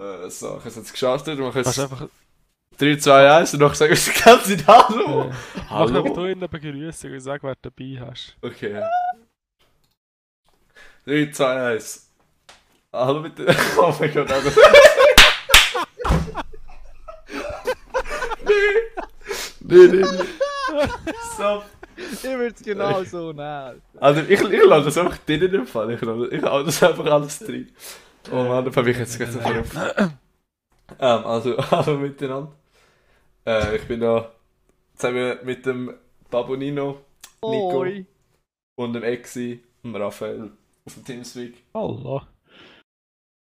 Äh, so, ich habe es jetzt gestartet. Kannst jetzt einfach 3, 2, 1 und noch sagen wir die ganze Zeit Hallo. äh, mach Hallo. einfach du ihn begrüßen und sag, wer du dabei hast. Okay. 3, 2, 1. Hallo bitte. Oh mein Gott, Alter. nee. Nee, nee, nee. So. Ich würde es genau so nehmen. Also ich, ich lasse das einfach dir in dem Fall. Ich hau das einfach alles drin. Oh Mann, da habe ich jetzt gerade so. Ähm, also, hallo miteinander. Äh, ich bin da zusammen mit dem Babonino, Nico Oi. und dem Exi und dem Raphael auf dem Teamspeak. Hallo.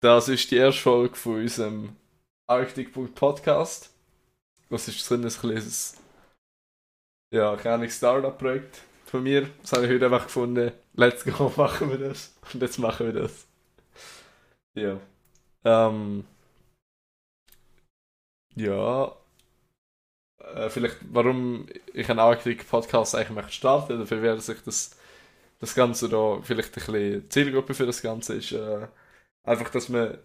Das ist die erste Folge von unserem Arctic.podcast. Das ist so ein kleines, ja, kleines Startup-Projekt von mir. Das habe ich heute einfach gefunden. Let's go, machen wir das. Und jetzt machen wir das. Ja. Ähm. Ja. Äh, vielleicht, warum ich einen Arctic-Podcast eigentlich möchte starten, dafür wäre sich das, das Ganze da, vielleicht ein bisschen Zielgruppe für das Ganze ist, äh, einfach, dass man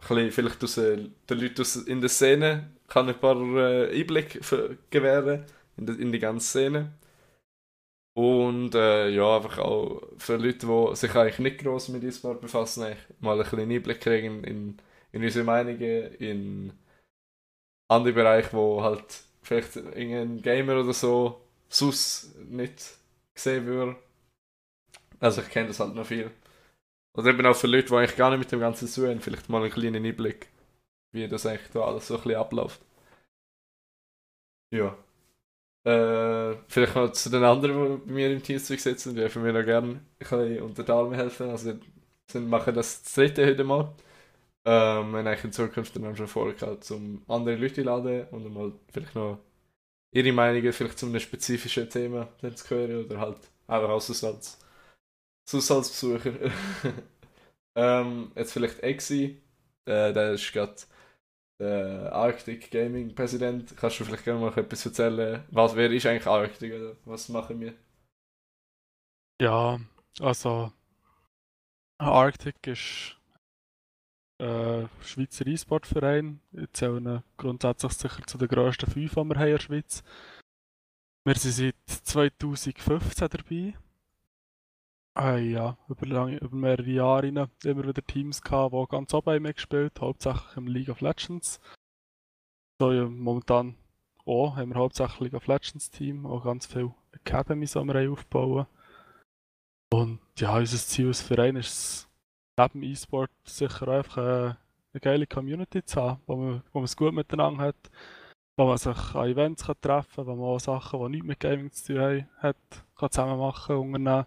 vielleicht aus, äh, den Leuten in der Szene kann ein paar äh, Einblick gewähren in, die- in die ganze Szene. Und äh, ja, einfach auch für Leute, die sich eigentlich nicht groß mit E-Sport befassen, mal ein bisschen Einblick kriegen in, in unsere Meinungen, in andere Bereiche, wo halt vielleicht irgendein Gamer oder so sus nicht gesehen würde. Also ich kenne das halt noch viel. Oder eben auch für Leute, die eigentlich gar nicht mit dem Ganzen zu vielleicht mal einen kleinen Einblick, wie das eigentlich da alles so ein bisschen abläuft. Ja. Äh, vielleicht noch zu den anderen, die bei mir im Teamspeak sitzen, die dürfen mir noch gerne unter die Arme helfen. Also wir machen das das dritte heute mal. Ähm, wir haben in Zukunft dann auch schon vorgehabt, um andere Leute einladen und mal vielleicht noch ihre Meinungen vielleicht zu einem spezifischen Thema dann zu hören oder halt einfach als sonst als Besucher. ähm, jetzt vielleicht Exi, äh, der ist gerade der Arctic Gaming Präsident. Kannst du vielleicht gerne mal etwas erzählen? Was, wer ist eigentlich Arctic oder was machen wir? Ja, also Arctic ist äh, Schweizer E-Sport-Verein. Ich zähle grundsätzlich sicher zu den grössten fünf, die wir haben in der Schweiz. Wir sind seit 2015 dabei. Äh, ja, über, lange, über mehrere Jahre rein immer wieder Teams gehabt, die ganz oben haben mitgespielt, hauptsächlich im League of Legends. So, ja, momentan auch haben wir hauptsächlich League of Legends Team, auch ganz viele Academies, die wir aufbauen. Und ja, unser Ziel als Verein ist es, neben E-Sport sicher einfach äh, eine geile Community zu haben, wo man, wo man es gut miteinander hat, wo man sich an Events kann treffen kann, wo man auch Sachen, die nichts mit Gaming zu tun haben, hat, kann zusammen machen, unternehmen.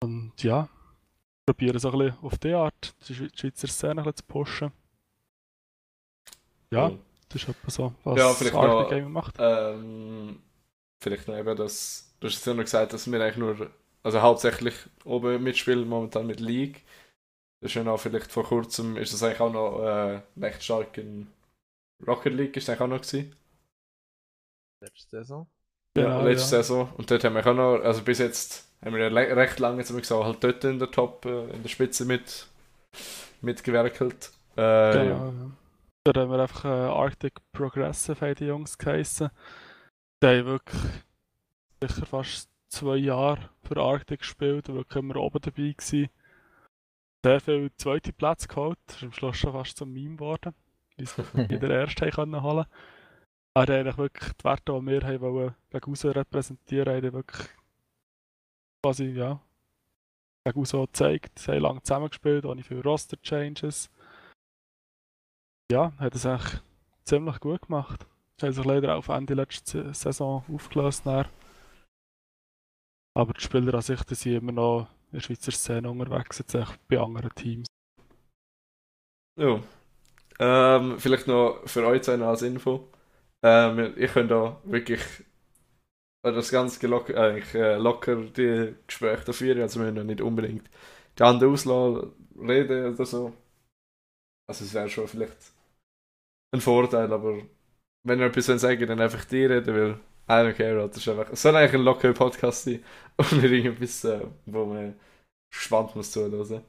Und ja, probieren so ein bisschen auf die Art die Schwe- die Schweizer Szene ein bisschen zu pushen. Ja, Cool. das ist etwa so, was Ja, vielleicht Arctic noch- Gaming macht. Ähm, vielleicht noch eben, dass du hast jetzt ja noch gesagt, dass wir eigentlich nur, also hauptsächlich oben mitspielen, momentan mit League. Das ist ja noch vielleicht vor kurzem, ist das eigentlich auch noch äh, recht stark in Rocket League, ist das eigentlich auch noch gewesen? Letzte Saison. Ja, Genau, letzte ja. Saison. Und dort haben wir auch noch, also bis jetzt haben wir ja recht lange jetzt gesagt, halt dort in der Top, äh, in der Spitze mit mitgewerkelt. Äh, Genau, ja. ja. Dort haben wir einfach äh, Arctic Progressive haben die Jungs geheissen. Die haben wirklich sicher fast zwei Jahre für Arctic gespielt wirklich immer oben dabei gewesen. Sehr viel zweite Plätze geholt, das ist am Schluss schon fast zum Meme geworden, wie sie in der ersten haben können holen. Aber die haben wirklich die Werte, die wir haben wollen, gegen aussen repräsentieren, haben die wirklich quasi, ja, gegen auch gezeigt. Sie haben lange zusammengespielt, ohne viele Roster-Changes ja, hat es eigentlich ziemlich gut gemacht. Sie haben sich leider auf Ende letzter Saison aufgelöst. Dann. Aber die Spieler an sich sind immer noch in der Schweizer Szene unterwegs, jetzt echt bei anderen Teams. Ja. Ähm, vielleicht noch für euch zwei als Info. Ähm, ich könnte da wirklich äh, das ganz gelock eigentlich, äh, locker die Gespräche da führen, also wir müssen nicht unbedingt die anderen auslassen, reden oder so. Also es wäre schon vielleicht ein Vorteil, aber wenn ihr etwas sagen dann einfach die reden, weil I don't care, das ist einfach, es soll eigentlich ein lockerer Podcast sein und nicht irgendetwas, äh, wo man gespannt muss zuhören.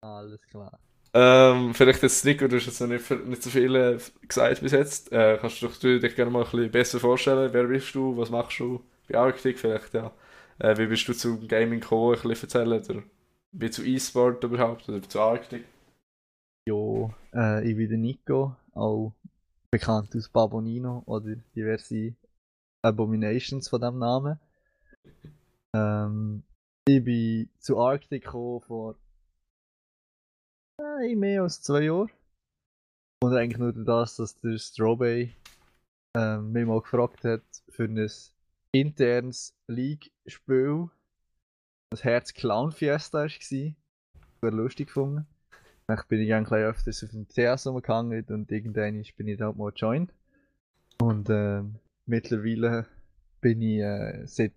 Alles klar. Ähm, vielleicht jetzt Nico, du hast jetzt noch nicht, nicht so viel äh, gesagt bis jetzt. Äh, kannst du dich, dich gerne mal ein bisschen besser vorstellen? Wer bist du? Was machst du bei Arctic vielleicht? Ja. Äh, wie bist du zum Gaming gekommen? Ein bisschen erzählen? Oder wie zu E-Sport überhaupt? Oder zu Arctic? Jo, äh, ich bin der Nico, auch bekannt aus Babonino oder diverse Abominations von dem Namen. Ähm, ich bin zu Arctic gekommen vor äh, mehr als zwei Jahren. Und eigentlich nur das, dass der Strawberry ähm, mich mal gefragt hat für ein internes League-Spiel. Das Herz Clown Fiesta war. Sehr lustig gefunden. Dann bin ich eigentlich öfters auf dem CS rumgehangen und irgendwann bin ich da mal joined. Und ähm, mittlerweile bin ich äh, seit,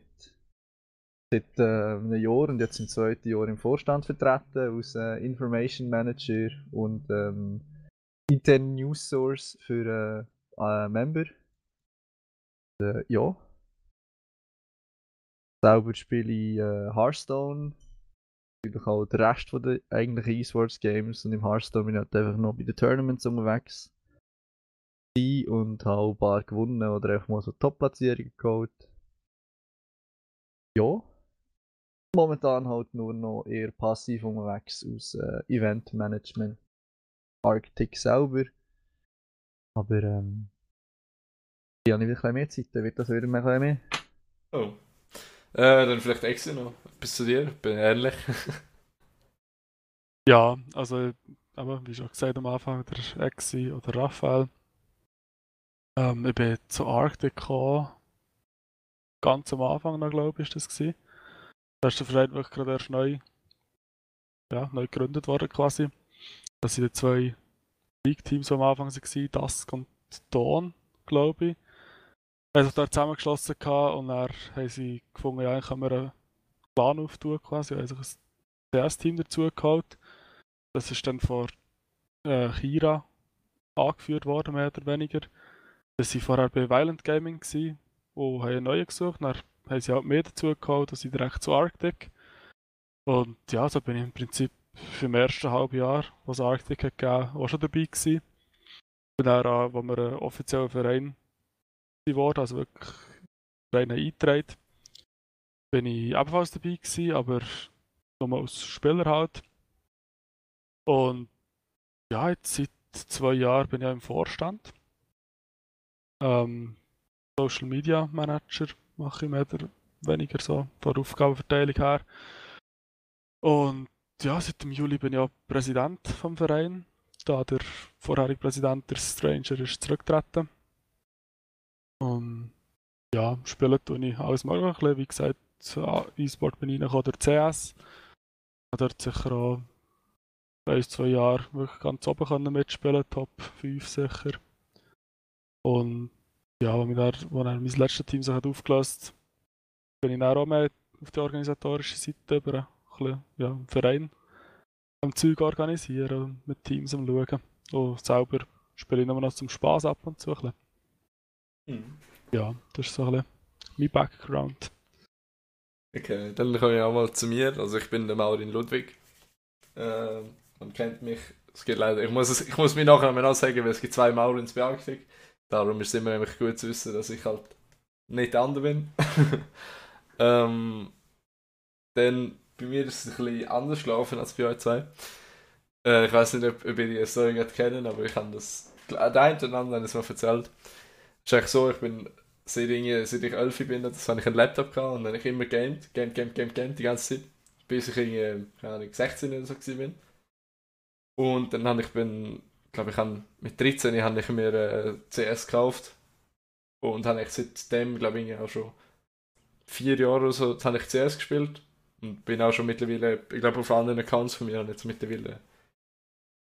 seit äh, einem Jahr und jetzt im zweiten Jahr im Vorstand vertreten als äh, Information Manager und ähm, internen News Source für äh, äh, Member. Äh, ja. Selber spiele ich äh, Hearthstone. Natürlich auch der Rest von der eigentlichen E-Sports Games und im Hearthstone bin ich halt einfach noch bei den Tournaments unterwegs und habe ein paar gewonnen oder einfach mal so Top-Platzierungen geholt. Ja. Momentan halt nur noch eher passiv unterwegs aus äh, Event-Management. Arctic selber. Aber ähm, ich habe nicht ein bisschen mehr Zeit, dann wird das wieder ein bisschen mehr. Oh. Äh, dann vielleicht extra noch etwas zu dir, bin ehrlich. Ja, also, aber wie schon gesagt am Anfang, der Exi oder Raphael. Ähm, ich bin zu Arctic gekommen. Ganz am Anfang noch, glaube ich, ist das gewesen. Da ist der Verein wirklich gerade erst neu, ja, neu gegründet worden quasi. Das sind die zwei League-Teams, die am Anfang waren, Dusk und Dawn, glaube ich. haben sich da zusammengeschlossen und dann haben sie gefunden, ja, können wir einen Plan auftun quasi, haben sich ein CS-Team dazu geholt. Das ist dann von äh, Kira angeführt worden, mehr oder weniger. Das waren vorher bei Violent Gaming, gewesen, wo haben einen neuen gesucht, dann haben sie halt mehr dazu geholt, dass sie direkt zu Arctic. Und ja, so bin ich im Prinzip für im ersten halben Jahr, was Arctic hat gegeben, auch schon dabei gewesen. Und dann, äh, wo wir einen offiziellen Verein geworden, also wirklich Verein eingetragen, bin ich ebenfalls dabei gewesen, aber nur als Spieler halt. Und ja, jetzt seit zwei Jahren bin ich ja im Vorstand. Ähm, Social Media Manager mache ich mehr oder weniger so von der Aufgabenverteilung her. Und ja, seit dem Juli bin ich auch Präsident vom Verein. Da der vorherige Präsident, der Stranger, ist zurückgetreten. Und ja, spielen tue ich alles Mögliche. Wie gesagt, E-Sport bin ich reingekommen durch CS. Ich dort sicher auch ein, zwei Jahre wirklich ganz oben mitspielen, Top 5 sicher. Und ja, dann, als dann mein letztes Team sich hat aufgelöst bin ich dann auch mehr auf der organisatorischen Seite über ein bisschen, ja, im Verein am Zeug organisieren und mit Teams am schauen. Und selber spiele ich nur noch zum Spaß ab und zu. Ein Mhm. Ja, das ist so ein bisschen mein Background. Okay, dann komme ich auch mal zu mir. Also ich bin der Maurin Ludwig. Ähm, man kennt mich. Es geht leider. Ich muss, es, ich muss mich nachher noch sagen, weil es gibt zwei Maurins bei Arctic. Darum ist es immer nämlich gut zu wissen, dass ich halt nicht der andere bin. ähm, dann bei mir ist es ein bisschen anders gelaufen als bei euch zwei. Äh, ich weiß nicht, ob, ob ihr die Story gerade kennen, aber ich habe das. Der eine oder andere es mir erzählt. Es ist eigentlich so, ich bin seit ich, seit ich 11 bin, das habe ich einen Laptop gehabt und dann habe ich immer gamed, gamed, gamed, gamed, gamed die ganze Zeit, bis ich irgendwie, keine Ahnung, 16 oder so bin. Und dann habe ich, bin, glaube ich, habe, mit 13 habe ich mir äh, CS gekauft und habe ich seitdem, glaube ich, auch schon vier Jahre oder so, habe ich CS gespielt und bin auch schon mittlerweile, ich glaube, auf anderen Accounts von mir habe ich jetzt mittlerweile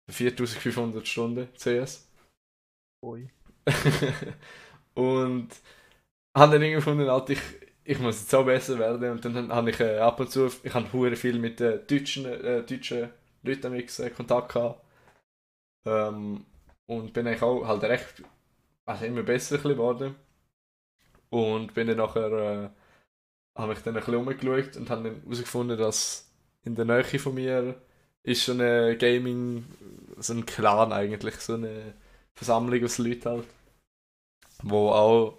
4500 Stunden CS. Ui. und habe dann irgendwie gefunden, Alter, ich, ich muss jetzt auch besser werden. Und dann habe ich äh, ab und zu, ich habe viel mit äh, deutschen, äh, deutschen Leuten mit, äh, Kontakt gehabt. Ähm, und bin eigentlich auch halt recht, also immer besser geworden. Und bin dann nachher, äh, habe ich dann ein bisschen umgeschaut und habe dann herausgefunden, dass in der Nähe von mir ist so eine Gaming, so ein Clan eigentlich, so eine Versammlung aus Leuten halt, wo auch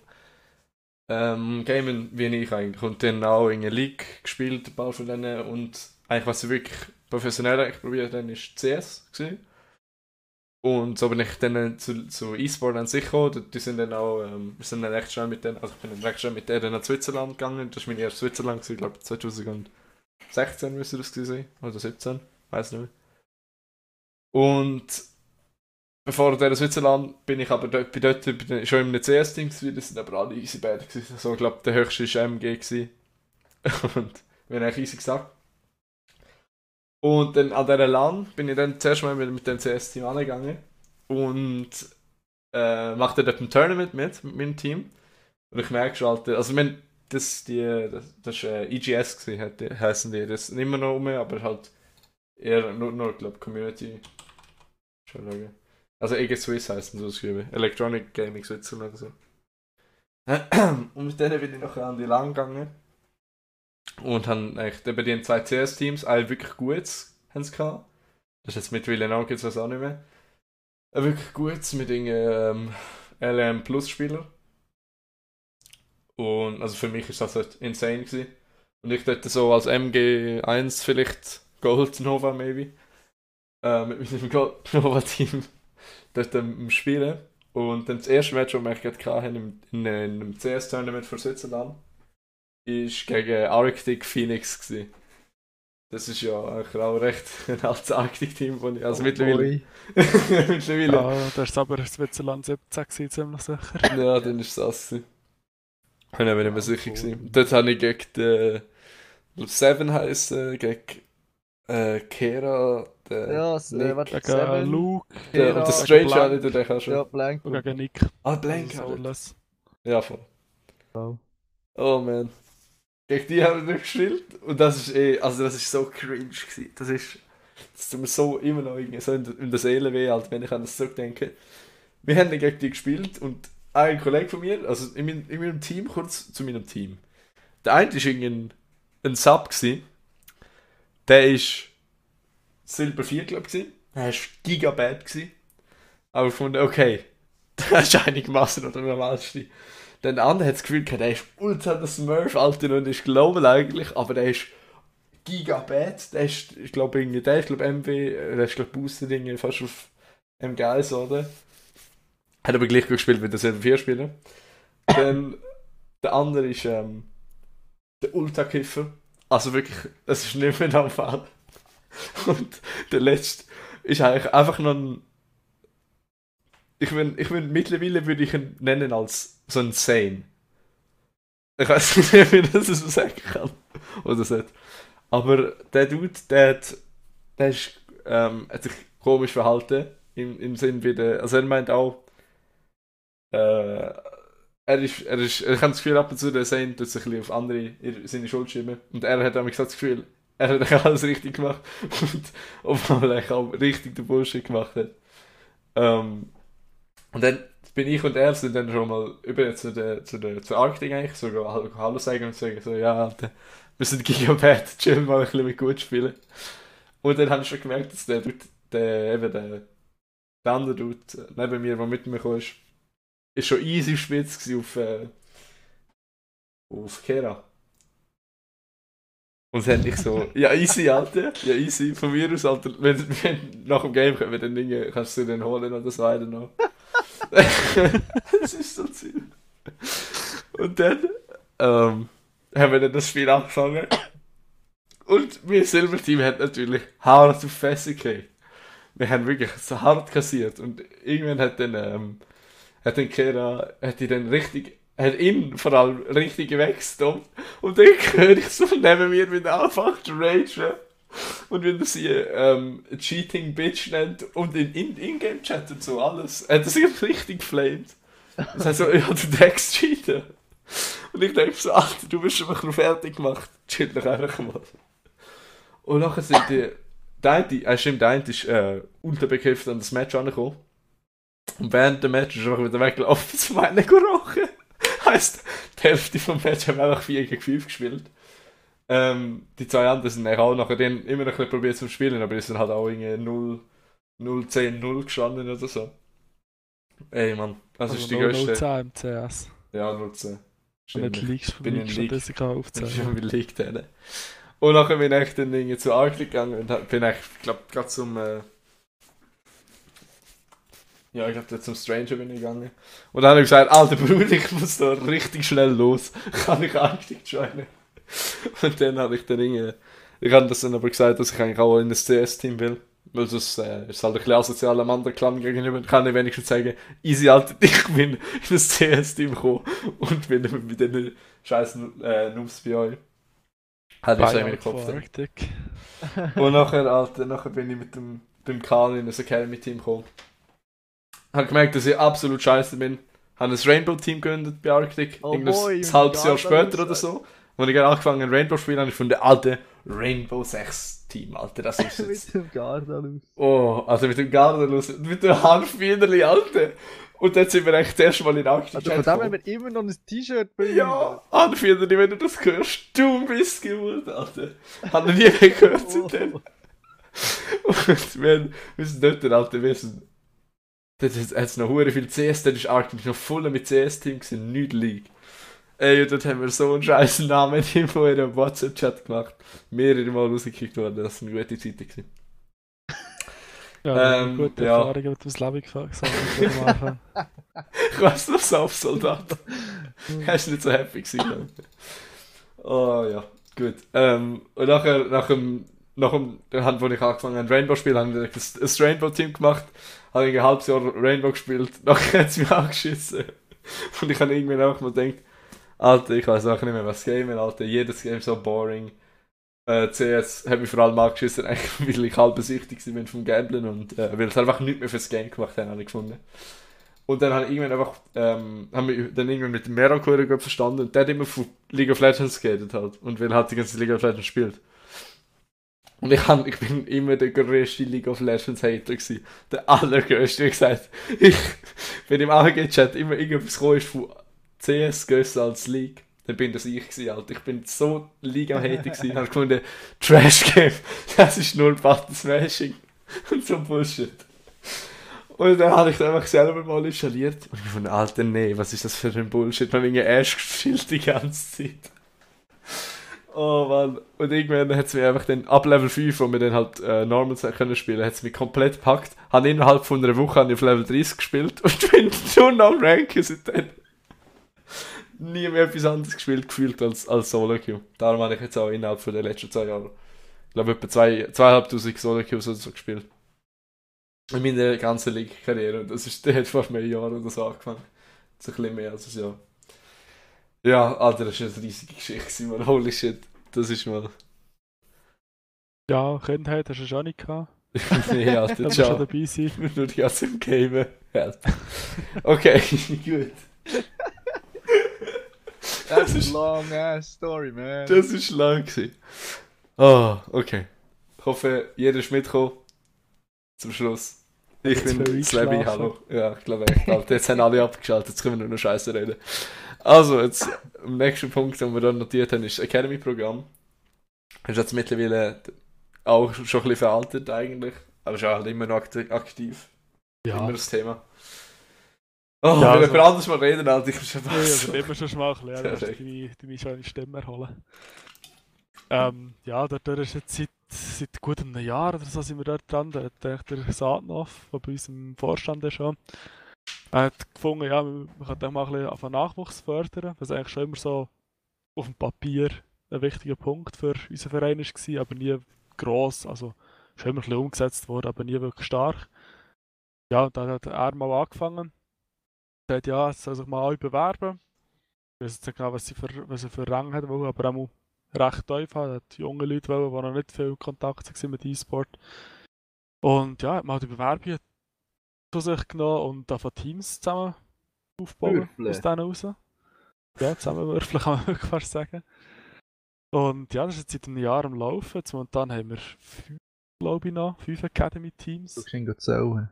ähm, gamen wie ich eigentlich und dann auch in der League gespielt, ein paar von denen und eigentlich was ich wirklich professionell probiert habe, ist CS gewesen. Und so bin ich dann zu, zu E-Sport an sich gekommen. Die sind dann auch, ähm, wir sind dann recht schnell mit denen, also ich bin dann recht schnell mit denen nach Switzerland gegangen. Das war mein erstes Switzerland, ich glaube 2016 müsste das gewesen sein. Oder 17, weiß nicht mehr. Und bevor der Switzerland bin ich aber dort, bin dort bin schon im CS-Team gewesen, das sind aber alle easy bad gewesen. So, ich glaube, der höchste war MG gewesen. Und wir haben easy gesagt. Und dann an dieser LAN bin ich dann zuerst mal mit, dem CS-Team angegangen und äh, machte dort ein Tournament mit, mit meinem Team. Und ich merke schon, Alter, also ich das, die, das, das ist äh, EGS gewesen, heißen die, das sind immer noch um, aber halt eher nur, nur glaube Community. Schon schauen. Also EG Swiss heißen so geschrieben. Electronic Gaming Switzerland so. Und mit denen bin ich noch an die LAN gegangen. Und haben eigentlich bei den zwei CS-Teams alle wirklich gut haben sie gehabt. Das ist jetzt mittlerweile auch jetzt auch nicht mehr. Ein wirklich gut mit den ähm, LM Plus Spieler. Und also für mich ist das halt insane gewesen. Und ich dort so als MG1 vielleicht Gold Nova maybe. Äh, mit meinem Gold Nova Team dort am Spielen. Und dann das erste Match, das wir gerade hatten, in, in, in einem CS-Tournament für Switzerland ist gegen Arctic Phoenix gewesen. Das ist ja auch recht ein altes Arctic-Team von also oh mittlerweile. mittlerweile. Ja, das ist aber Switzerland 17 gewesen, ziemlich sicher. Ja, dann ist es das. Ich bin mir nicht mehr sicher gewesen. Dort habe ich gegen den Seven heißen, gegen äh, Kera, den ja, es, äh, warte, gegen Seven, Luke, der, und der Strange habe ich den auch schon. Ja, Blank. Und gegen Nick. Ah, Blank. Also ja, voll. Oh, oh man. Gegen die haben wir gespielt und das ist eh, also das ist so cringe gewesen. Das ist, das tut mir so immer noch irgendwie so in, in der Seele weh, halt, wenn ich an das zurückdenke. Wir haben gegen die gespielt und ein Kollege von mir, also in, mein, in meinem Team, kurz zu meinem Team. Der eine war ein, ein Sub gewesen. Der ist Silber 4, glaube ich. Der war Gigabad gewesen. Aber von okay, das ist einigermaßen noch der normalste. Der andere hat das Gefühl, der ist ultra der Smurf, Alter, und ist global eigentlich, aber der ist Gigabit, der ist, ich glaube, der ist, glaube MW, der ist, glaube Booster Dinge fast auf MG1, oder? Hat aber gleich gut gespielt der selben 4 Spieler. Dann, der andere ist, ähm, der Ultra-Kiffer. Also wirklich, das ist nicht mehr der Fall. Und der letzte ist eigentlich einfach noch ein ich bin, ich mittlerweile würde ich ihn nennen als so ein Sane. Ich weiß nicht, wie das so sagen kann. Oder so. Aber der Dude, der hat, der ist, ähm, hat sich komisch verhalten. Im, im Sinn wie der, also er meint auch, äh, er ist, er ist, ich habe das Gefühl, ab und zu der Sane tut sich ein auf andere seine Schuld schieben. Und er hat nämlich das Gefühl, er hat alles richtig gemacht. Und obwohl er auch richtig den Bullshit gemacht hat. Ähm, und dann bin ich und er sind dann schon mal über zu der, zu der, zur Arktik eigentlich, sogar Hallo sagen und sagen so, ja, Alter, wir sind Gigabyte, chillen mal ein bisschen mit gut spielen. Und dann habe ich schon gemerkt, dass der, der, eben der, der andere Dude neben mir, der mit mir kam, ist, ist schon easy spitz auf, äh, auf Kera. Und dann ich so, ja easy, Alter, ja easy, von mir aus, Alter, wenn, wenn nach dem Game kommen, dann Dinge, kannst du den holen oder so weiter noch. das ist so ziemlich. Und dann ähm, haben wir dann das Spiel angefangen. Und wir Silberteam hat natürlich hart auf Fässer gekriegt. Wir haben wirklich so hart kassiert. Und irgendwann hat dann, ähm, hat dann Kera, hat die dann richtig, hat ihn vor allem richtig gewechselt. Und dann höre ich so neben mir wieder anfangen zu ragen. Und wenn er sie ähm, Cheating Bitch nennt und in In-Game-Chat und so alles, hat er sich richtig geflamed. Das heißt so, ja, du denkst cheaten. Und ich denke so, Alter, du bist schon mal fertig gemacht. Chill doch einfach mal. Und nachher sind die, der eine, äh, stimmt, der eine ist äh, unterbegriffen an das Match angekommen. Und während dem Match ist er wieder weggelaufen zu meinen gerochen. heisst, die Hälfte vom Match haben einfach 4 gegen 5 gespielt. Ähm, die zwei anderen sind eigentlich auch nachher dann immer noch ein bisschen probiert zu spielen, aber die sind halt auch irgendwie 0, 0, 10, 0 gestanden oder so. Ey, Mann, das Also ist die größte. 010 im CS. Ja, 0, 10. Und nicht Stimmt. Leagues bin in Leagues League. das ich kann aufzählen. schon überlegt haben. Und nachher bin ich dann irgendwie zu Arctic gegangen und bin ich, glaube gerade zum. Äh ja, ich glaube, zum Stranger bin ich gegangen. Und dann habe ich gesagt: Alter Bruder, ich muss da richtig schnell los. Kann ich Arctic joinen? Und dann habe ich dann irgendwie. Ich habe das dann aber gesagt, dass ich eigentlich auch in das CS-Team will. Weil sonst äh, ist es halt ein bisschen asozial am anderen Clan gegenüber. Dann kann ich wenigstens sagen, easy Alter, ich bin in das CS-Team gekommen und bin mit den scheißen äh, Noobs bei euch. Hat ich so in meinem Kopf. Und nachher, Alter, nachher bin ich mit dem, beim Kahn in das Academy-Team gekommen. Hab gemerkt, dass ich absolut scheiße bin. Habe ein Rainbow-Team gegründet bei Arctic. Oh Irgendwas boy, ein halbes Jahr ja, später oder so. Als ich gerade angefangen habe, Rainbow zu spielen, habe ich von der alten Rainbow 6 Team, Alter. Das ist jetzt. Mit dem Gardanus. Oh, also mit dem Gardenlos, mit dem Hanfbiederli, Alter. Und dann sind wir echt das erste Mal in Arctic Also von dem haben wir immer noch ein T-Shirt bei ja, Hanfbiederli, wenn du das hörst, du bist geworden, Alter. Hat noch nie mehr gehört seitdem. Und wir, wir sind dort, Alter, wir sind. Dort hat es noch hure viel CS, dort ist Arctic noch voll mit CS-Team gewesen, nicht League. Ey, dort haben wir so einen scheißen Namen in ihrem WhatsApp-Chat gemacht. Mehrere Mal rausgekickt worden, das sind gute Zeiten gewesen. Ja, Ähm, gute ja. Erfahrungen mit dem Slavi gesagt am Anfang. Ich weiss noch, Saufsoldat. Er ist nicht so happy gewesen, ich. Oh ja, gut. Ähm, und nachher, nach dem, nach dem, dann, wo ich angefangen habe, Rainbow zu spielen, habe ich ein, ein Rainbow-Team gemacht, habe ich ein halbes Jahr Rainbow gespielt, nachher hat es mich angeschissen. Und ich habe irgendwann auch mal gedacht, Alter, ich weiß auch nicht mehr, was Game ist, Alter, jedes Game so boring. Äh, CS hat mich vor allem angeschissen, weil ich halb süchtig bin vom Gamblen und äh, weil es einfach nichts mehr fürs Game gemacht haben, habe ich gefunden. Und dann habe ich irgendwann einfach, ähm, haben wir dann irgendwann mit dem Mero gut verstanden und der hat immer von League of Legends geredet halt. Und weil halt die ganze League of Legends spielt. Und ich, hab, ich bin immer der größte League of Legends Hater gewesen. Der allergrößte. Wie gesagt, ich, wenn im AG-Chat immer irgendwas gekommen ist von CS größer als League, dann bin das ich gewesen, Alter. Ich bin so League am Hater gewesen. Ich habe gefunden, Trash Game, das ist nur Button Smashing. Und so Bullshit. Und dann habe ich das einfach selber mal installiert. Und ich von Alter, nee, was ist das für ein Bullshit? Man wegen Ash gespielt die ganze Zeit. Oh Mann. Und irgendwann hat es mich einfach dann, ab Level 5, wo wir dann halt äh, Normals können spielen, hat es mich komplett gepackt. Habe innerhalb von einer Woche auf Level 30 gespielt und bin noch am Ranken seitdem. Nie mehr etwas anderes gespielt, gefühlt als, als Solo Queue. Darum habe ich jetzt auch innerhalb von den letzten zwei Jahren, ich glaube, etwa zwei, zweieinhalbtausend Solo Queues oder so gespielt. In meiner ganzen League-Karriere. Das ist, der hat vor mehr Jahren oder so angefangen. So ein bisschen mehr als ein Jahr. Ja, Alter, das war eine riesige Geschichte, man. Holy shit. Das ist mal. Ja, Kindheit hast du schon nicht gehabt. nee, Da Alter, musst du schon ciao. dabei sein. Nur die ganze Zeit im Gamen. Ja. Okay, gut. That's a long ass story, man. Das ist lang gewesen. Ah, okay. Ich hoffe, jeder ist mitgekommen. Zum Schluss. Ich Jetzt bin Slabby, hallo. Ja, ich glaube echt. Alter, jetzt haben alle abgeschaltet, jetzt können wir nur noch Scheiße reden. Also, jetzt, am nächsten Punkt, den wir dann notiert haben, ist das Academy-Programm. Ist jetzt mittlerweile auch schon ein bisschen veraltet eigentlich, aber ist auch halt immer noch akti- aktiv. Ja, Immer das Thema. Oh, Ja, wir also- können anders mal reden, Alter. Ich bin schon Ja, also immer schon mal erklären, dass Perfekt. deine, deine schöne Stimme erholen. Ähm, ja, dort dort ist jetzt seit, seit gut einem Jahr oder so sind wir dort dran. Da hat der Saatnoff, der bei uns im Vorstand ist schon, er hat gefunden, ja, man könnte auch mal ein bisschen auf den Nachwuchs fördern, was eigentlich schon immer so auf dem Papier ein wichtiger Punkt für unseren Verein war, aber nie gross, also schon immer ein bisschen umgesetzt worden, aber nie wirklich stark. Ja, dann hat er mal angefangen gesagt, ja, es soll sich mal alle bewerben. Ich weiß jetzt nicht genau, was sie für, was sie für Rang hat, wollen, aber auch mal recht tief hat. Er hat junge Leute, wollen, die noch nicht viel Kontakt waren mit E-Sport. Und ja, hat mal die Bewerbung zu sich genommen und da von Teams zusammen aufbauen aus denen raus. Ja, zusammenwürfeln kann man wirklich fast sagen. Und ja, das ist jetzt seit einem Jahr am Laufen. Jetzt momentan haben wir fünf, glaube ich noch, fünf Academy-Teams. Du kannst ihn zählen.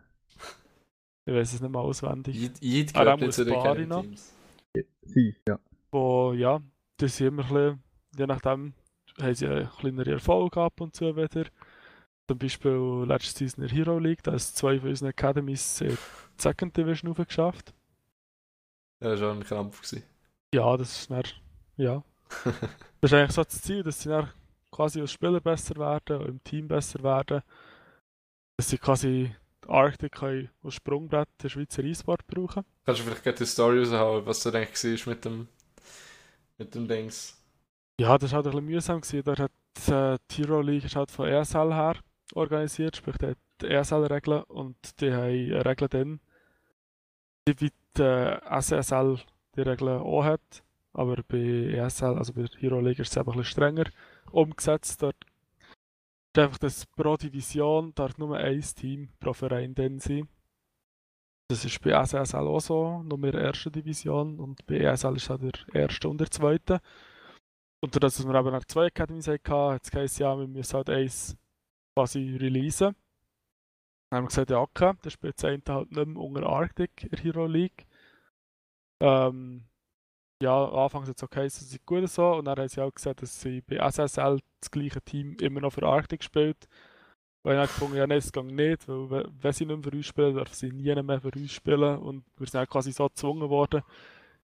Ich weiß es nicht mal auswendig. Jed- Jed da gehört nicht muss zu den. Academy-Teams. Fünf, ja. wo, ja, das sind immer ein bisschen, je nachdem, haben sie einen kleineren Erfolg ab und zu wieder. Zum Beispiel letzte Season in der Hero League, da ist zwei von unseren Academies in die Second Division hochgeschafft. Ja, das war ein Krampf. Gewesen. Ja, das ist dann, ja. Das ist eigentlich so das Ziel, dass sie dann quasi als Spieler besser werden, und im Team besser werden. Dass sie quasi die Arctic können als Sprungbrett der Schweizer E-Sport brauchen. Kannst du vielleicht gerade die Story raushauen, was du eigentlich war mit dem, mit dem Dings? Ja, das war halt ein bisschen mühsam. Gewesen. Da hat äh, die Hero League ist halt von ESL her organisiert, sprich die ESL-Regeln und die haben Regeln dann, die wie die äh, SSL die Regeln auch hat. Aber bei ESL, also bei der Hero League, ist es einfach ein bisschen strenger umgesetzt. Dort ist einfach, dass pro Division darf nur ein Team pro Verein dann sein. Das ist bei SSL auch so, nur in der ersten Division und bei ESL ist es der erste und der zweite. Und dadurch, dass wir eben nach zwei Academies hatten, hat es geheißen, ja, wir müssen halt eins quasi releasen. Dann haben wir gesagt, ja, okay, das spielt das halt nicht mehr unter Arctic in der Hero League. Ähm, ja, anfangs es okay, es ist gut so. Und dann haben sie auch gesagt, dass sie bei SSL das gleiche Team immer noch für Arctic spielt. Weil ich gefunden ja, nein, das geht nicht, weil we- wenn sie nicht mehr für uns spielen, dürfen sie nie mehr für uns spielen. Und wir sind quasi so gezwungen worden,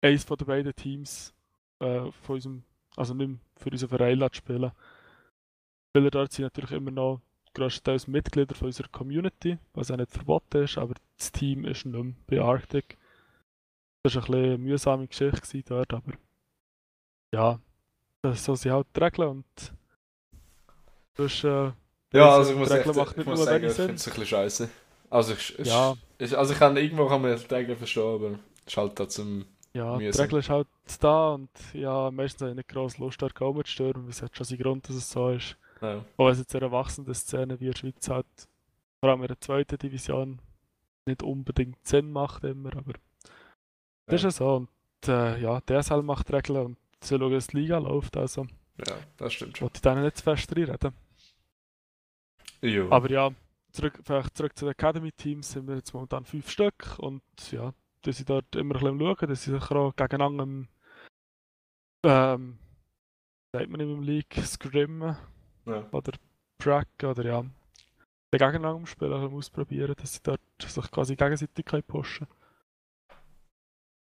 eines von den beiden Teams äh, von unserem, also nicht mehr für unseren Verein zu spielen. Spieler dort sind natürlich immer noch grösstenteils Mitglieder von unserer Community, was auch nicht verboten ist, aber das Team ist nicht mehr bei Arctic. Das war ein bisschen eine mühsame Geschichte dort, aber ja, das so sind halt die Regeln und ist, äh, Ja, Also, ich muss, die echt, ich muss sagen, ich finde es ein bisschen scheiße. Also ich, ich, Ja. ich, also ich kann irgendwo kann man die Regeln verstehen, aber es ist halt da zum... ja, die mühsam. Regel ist halt da und ja, meistens habe ich nicht groß Lust, dort Gaumen zu stören, weil es hat schon seinen Grund, dass es so ist. Ja. Wenn es jetzt in einer wachsenden Szene wie in der Schweiz halt, vor allem in der zweiten Division, nicht unbedingt Sinn macht immer, aber das ist ja so. Und äh, ja, DSL macht Regeln und sie schauen, dass die Liga läuft, also ja, das stimmt schon. wollte ich denen nicht zu fest reinreden. Jo. Aber ja, zurück, vielleicht zurück zu den Academy-Teams sind wir jetzt momentan fünf Stück und ja, dass sie dort immer ein bisschen schauen, dass sie sich auch gegeneinander im, ähm, sagt man im League, scrimmen ja. oder Track oder ja, gegeneinander im Spiel ein bisschen ausprobieren, dass sie dort sich quasi gegenseitig können pushen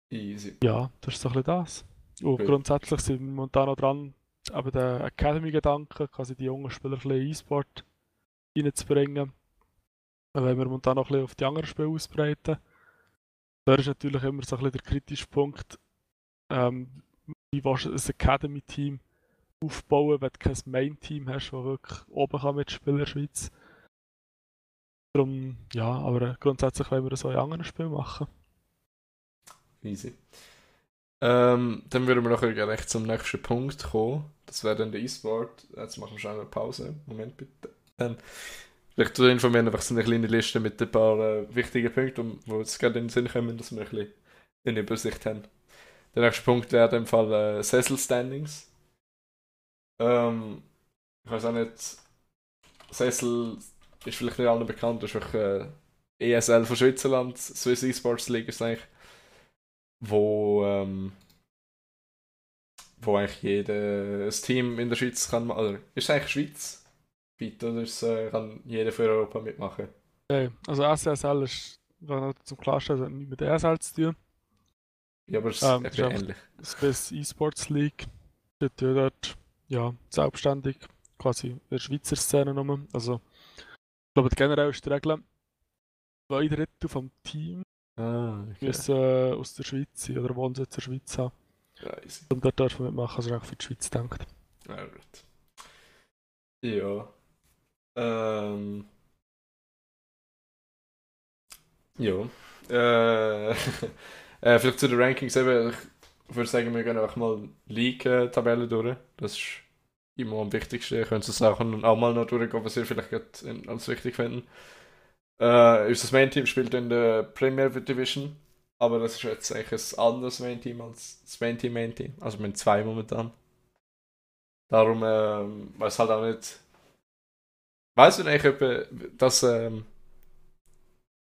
Easy. Ja, das ist so ein bisschen das. Und Gut. grundsätzlich sind wir momentan noch dran, aber den Academy-Gedanken, quasi die jungen Spieler ein E-Sport reinzubringen. Wollen wir momentan noch ein bisschen auf die anderen Spiele ausbreiten. Da ist natürlich immer so ein bisschen der kritische Punkt, ähm, wie willst du ein Academy-Team aufbauen, wenn du kein Main-Team hast, das wirklich oben kann mitspielen in der Schweiz. Darum, ja, aber grundsätzlich wollen wir das auch in anderen Spielen machen. Easy. Ähm, dann würden wir noch gleich zum nächsten Punkt kommen. Das wäre dann der E-Sport. Jetzt machen wir schon eine Pause. Moment bitte. Dann vielleicht zu informieren, einfach so eine kleine Liste mit ein paar äh, wichtigen Punkten, die jetzt gerade in den Sinn kommen, dass wir ein bisschen eine Übersicht haben. Der nächste Punkt wäre dem Fall äh, Sessel Standings. Ähm, ich weiß auch nicht, Sessel ist vielleicht nicht allen bekannt, das ist einfach äh, ESL von Schweizerland, Swiss Esports League ist eigentlich wo, ähm, wo eigentlich jedes Team in der Schweiz kann ma- oder ist es eigentlich Schweiz weit oder ist, äh, kann jeder für Europa mitmachen? Okay, also SSL ist, wenn man zum Klarstellen, hat nichts mit ESL zu tun. Ja, aber es Ähm, ist ähnlich. Swiss Esports League. Dort, ja, dort ja, selbstständig, quasi in der Schweizer Szene nur. Also, ich glaube, generell ist die Regel, zwei Drittel vom Team Ah, okay. müssen äh, aus der Schweiz sein oder Wohnsitz in der Schweiz haben. Ja, easy. Und dort dürfen wir mitmachen, also auch für die Schweiz denkt. Ja, gut. Ja. Ähm. Ja. Äh, äh, vielleicht zu den Rankings eben. Ich würde sagen, wir gehen einfach mal League-Tabellen durch. Das ist immer am wichtigsten. Ihr könnt es auch, auch mal noch durchgehen, was ihr vielleicht als wichtig finden. Äh, unser Main-Team spielt in der Premier Division. Aber das ist jetzt eigentlich ein anderes Main-Team als das Main-Team Main-Team. Also wir haben zwei momentan. Darum ähm, weiß halt auch nicht. Weißt du eigentlich, äh, das ähm,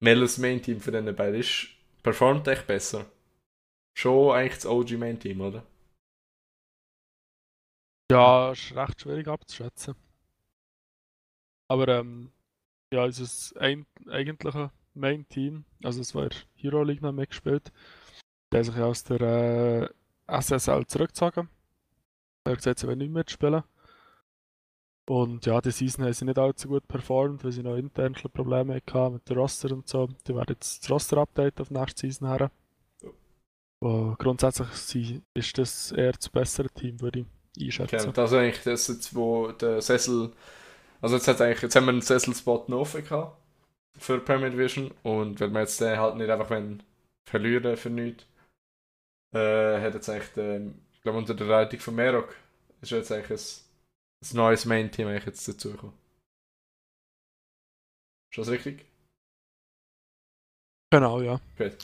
welches Main Team für den beiden ist? Performt echt besser? Schon eigentlich das OG Main Team, oder? Ja, ist recht schwierig abzuschätzen. Aber ähm, ja, unser ein, eigentlicher Main Team, also es war Hero League noch mitgespielt, der sich aus der äh, SSL zurückgezogen. Er hat gesagt, sie wollen nicht mehr spielen. Und ja, die Season haben sie nicht allzu gut performt, weil sie noch intern Probleme hatten mit dem Roster und so. Die werden jetzt das Roster-Update auf nächste Season her. Und grundsätzlich ist das eher das bessere Team, würde ich einschätzen. Und das ist eigentlich das wo der Sessel. Also jetzt, hat eigentlich, jetzt haben wir einen Sessel-Spot noch offen gehabt für Premier Division und weil wir jetzt den halt nicht einfach wenn verlieren für nichts, äh, hat jetzt eigentlich, den, ich glaube unter der Leitung von Merok ist jetzt eigentlich ein ein neues Main-Team eigentlich jetzt dazugekommen. Ist das richtig? Genau, ja. Gut.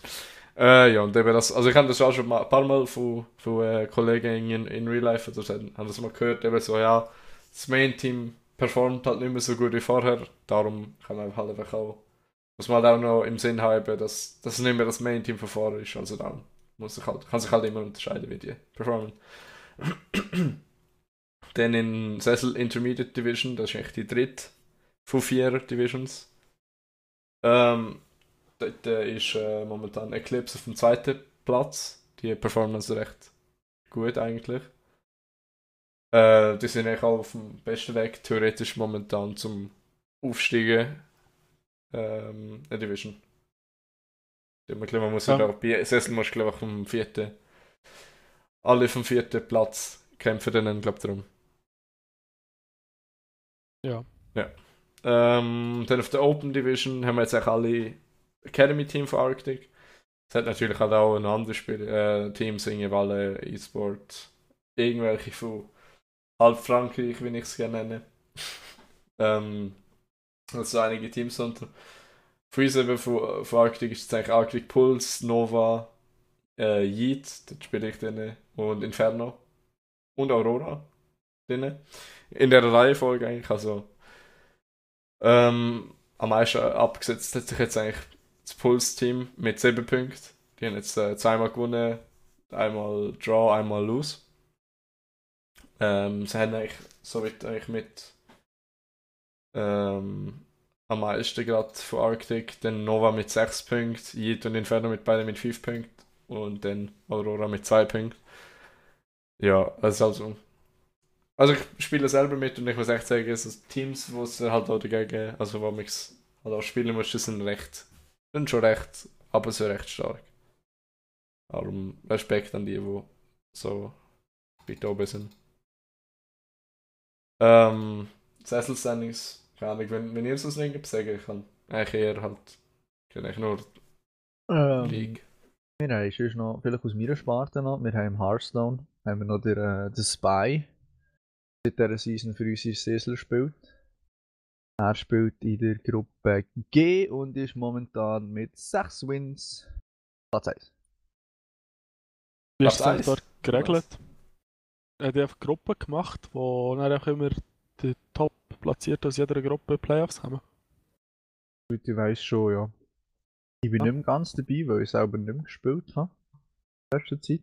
Äh, ja, und eben das, also ich habe das auch schon mal, ein paar Mal von, von äh, Kollegen in, in Real Life, also haben, haben das mal gehört, eben so, ja, das Main-Team performt halt nicht mehr so gut wie vorher, darum kann man halt einfach auch, muss man halt auch noch im Sinn haben, dass das nicht mehr das Main-Team von vorher ist, also dann muss sich halt, kann sich halt immer unterscheiden, wie die performen. Dann in Sessel Intermediate Division, das ist eigentlich die dritte von vier Divisions. Ähm, dort äh, ist äh, momentan Eclipse auf dem zweiten Platz. Die Performance recht gut eigentlich. Äh, die sind eigentlich auch auf dem besten Weg, theoretisch momentan zum Aufsteigen ähm, in Division. Man, man muss ja. bei Sessel muss glaube ich vom vierten alle vom vierten Platz kämpfen dann glaube ich darum. Ja. Ja. Ähm, dann auf der Open Division haben wir jetzt auch alle Academy-Team von Arctic. Es hat natürlich halt auch ein anderes Spiel, äh, Teams, alle E-Sport, irgendwelche von halb Frankreich, wie ich es gerne nenne. ähm, also einige Teams unter. Eben von, von Arctic ist es eigentlich Arctic Pulse, Nova, äh, Yeet, das spiele ich drin, und Inferno. Und Aurora drin in der Reihenfolge eigentlich. Also ähm, am meisten abgesetzt hat sich jetzt eigentlich das Pulse-Team mit 7 Punkten. Die haben jetzt äh, zweimal gewonnen, einmal Draw, einmal Lose. Ähm, sie haben eigentlich somit eigentlich mit ähm, am meisten gerade von Arctic, dann Nova mit 6 Punkten, Yeet und Inferno mit beiden mit 5 Punkten und dann Aurora mit 2 Punkten. Ja, also, also also ich spiele selber mit und ich muss echt sagen, also Teams, wo es halt auch dagegen, also wo mich halt auch spielen muss, sind recht, sind schon recht, aber so recht stark. Darum Respekt an die, die so weit oben sind. Ähm, Sesselstandings, keine Ahnung, wenn, wenn ihr so ein Ding sagen, ich kann eigentlich eher halt, kann ich nur ähm, League. Wir haben sonst noch, vielleicht aus meiner Sparte noch, wir haben im Hearthstone, haben wir noch den, äh, den Spy seit dieser Season für uns in Sessel spielt. Er spielt in der Gruppe G und ist momentan mit 6 Wins Platz 1. Wie ist es dort geregelt? Er hat einfach Gruppen gemacht, wo dann einfach immer die Top platziert aus jeder Gruppe Playoffs haben. Ich weiß schon, ja. Ich bin ja. nicht mehr ganz dabei, weil ich selber nicht mehr gespielt habe. In der ersten Zeit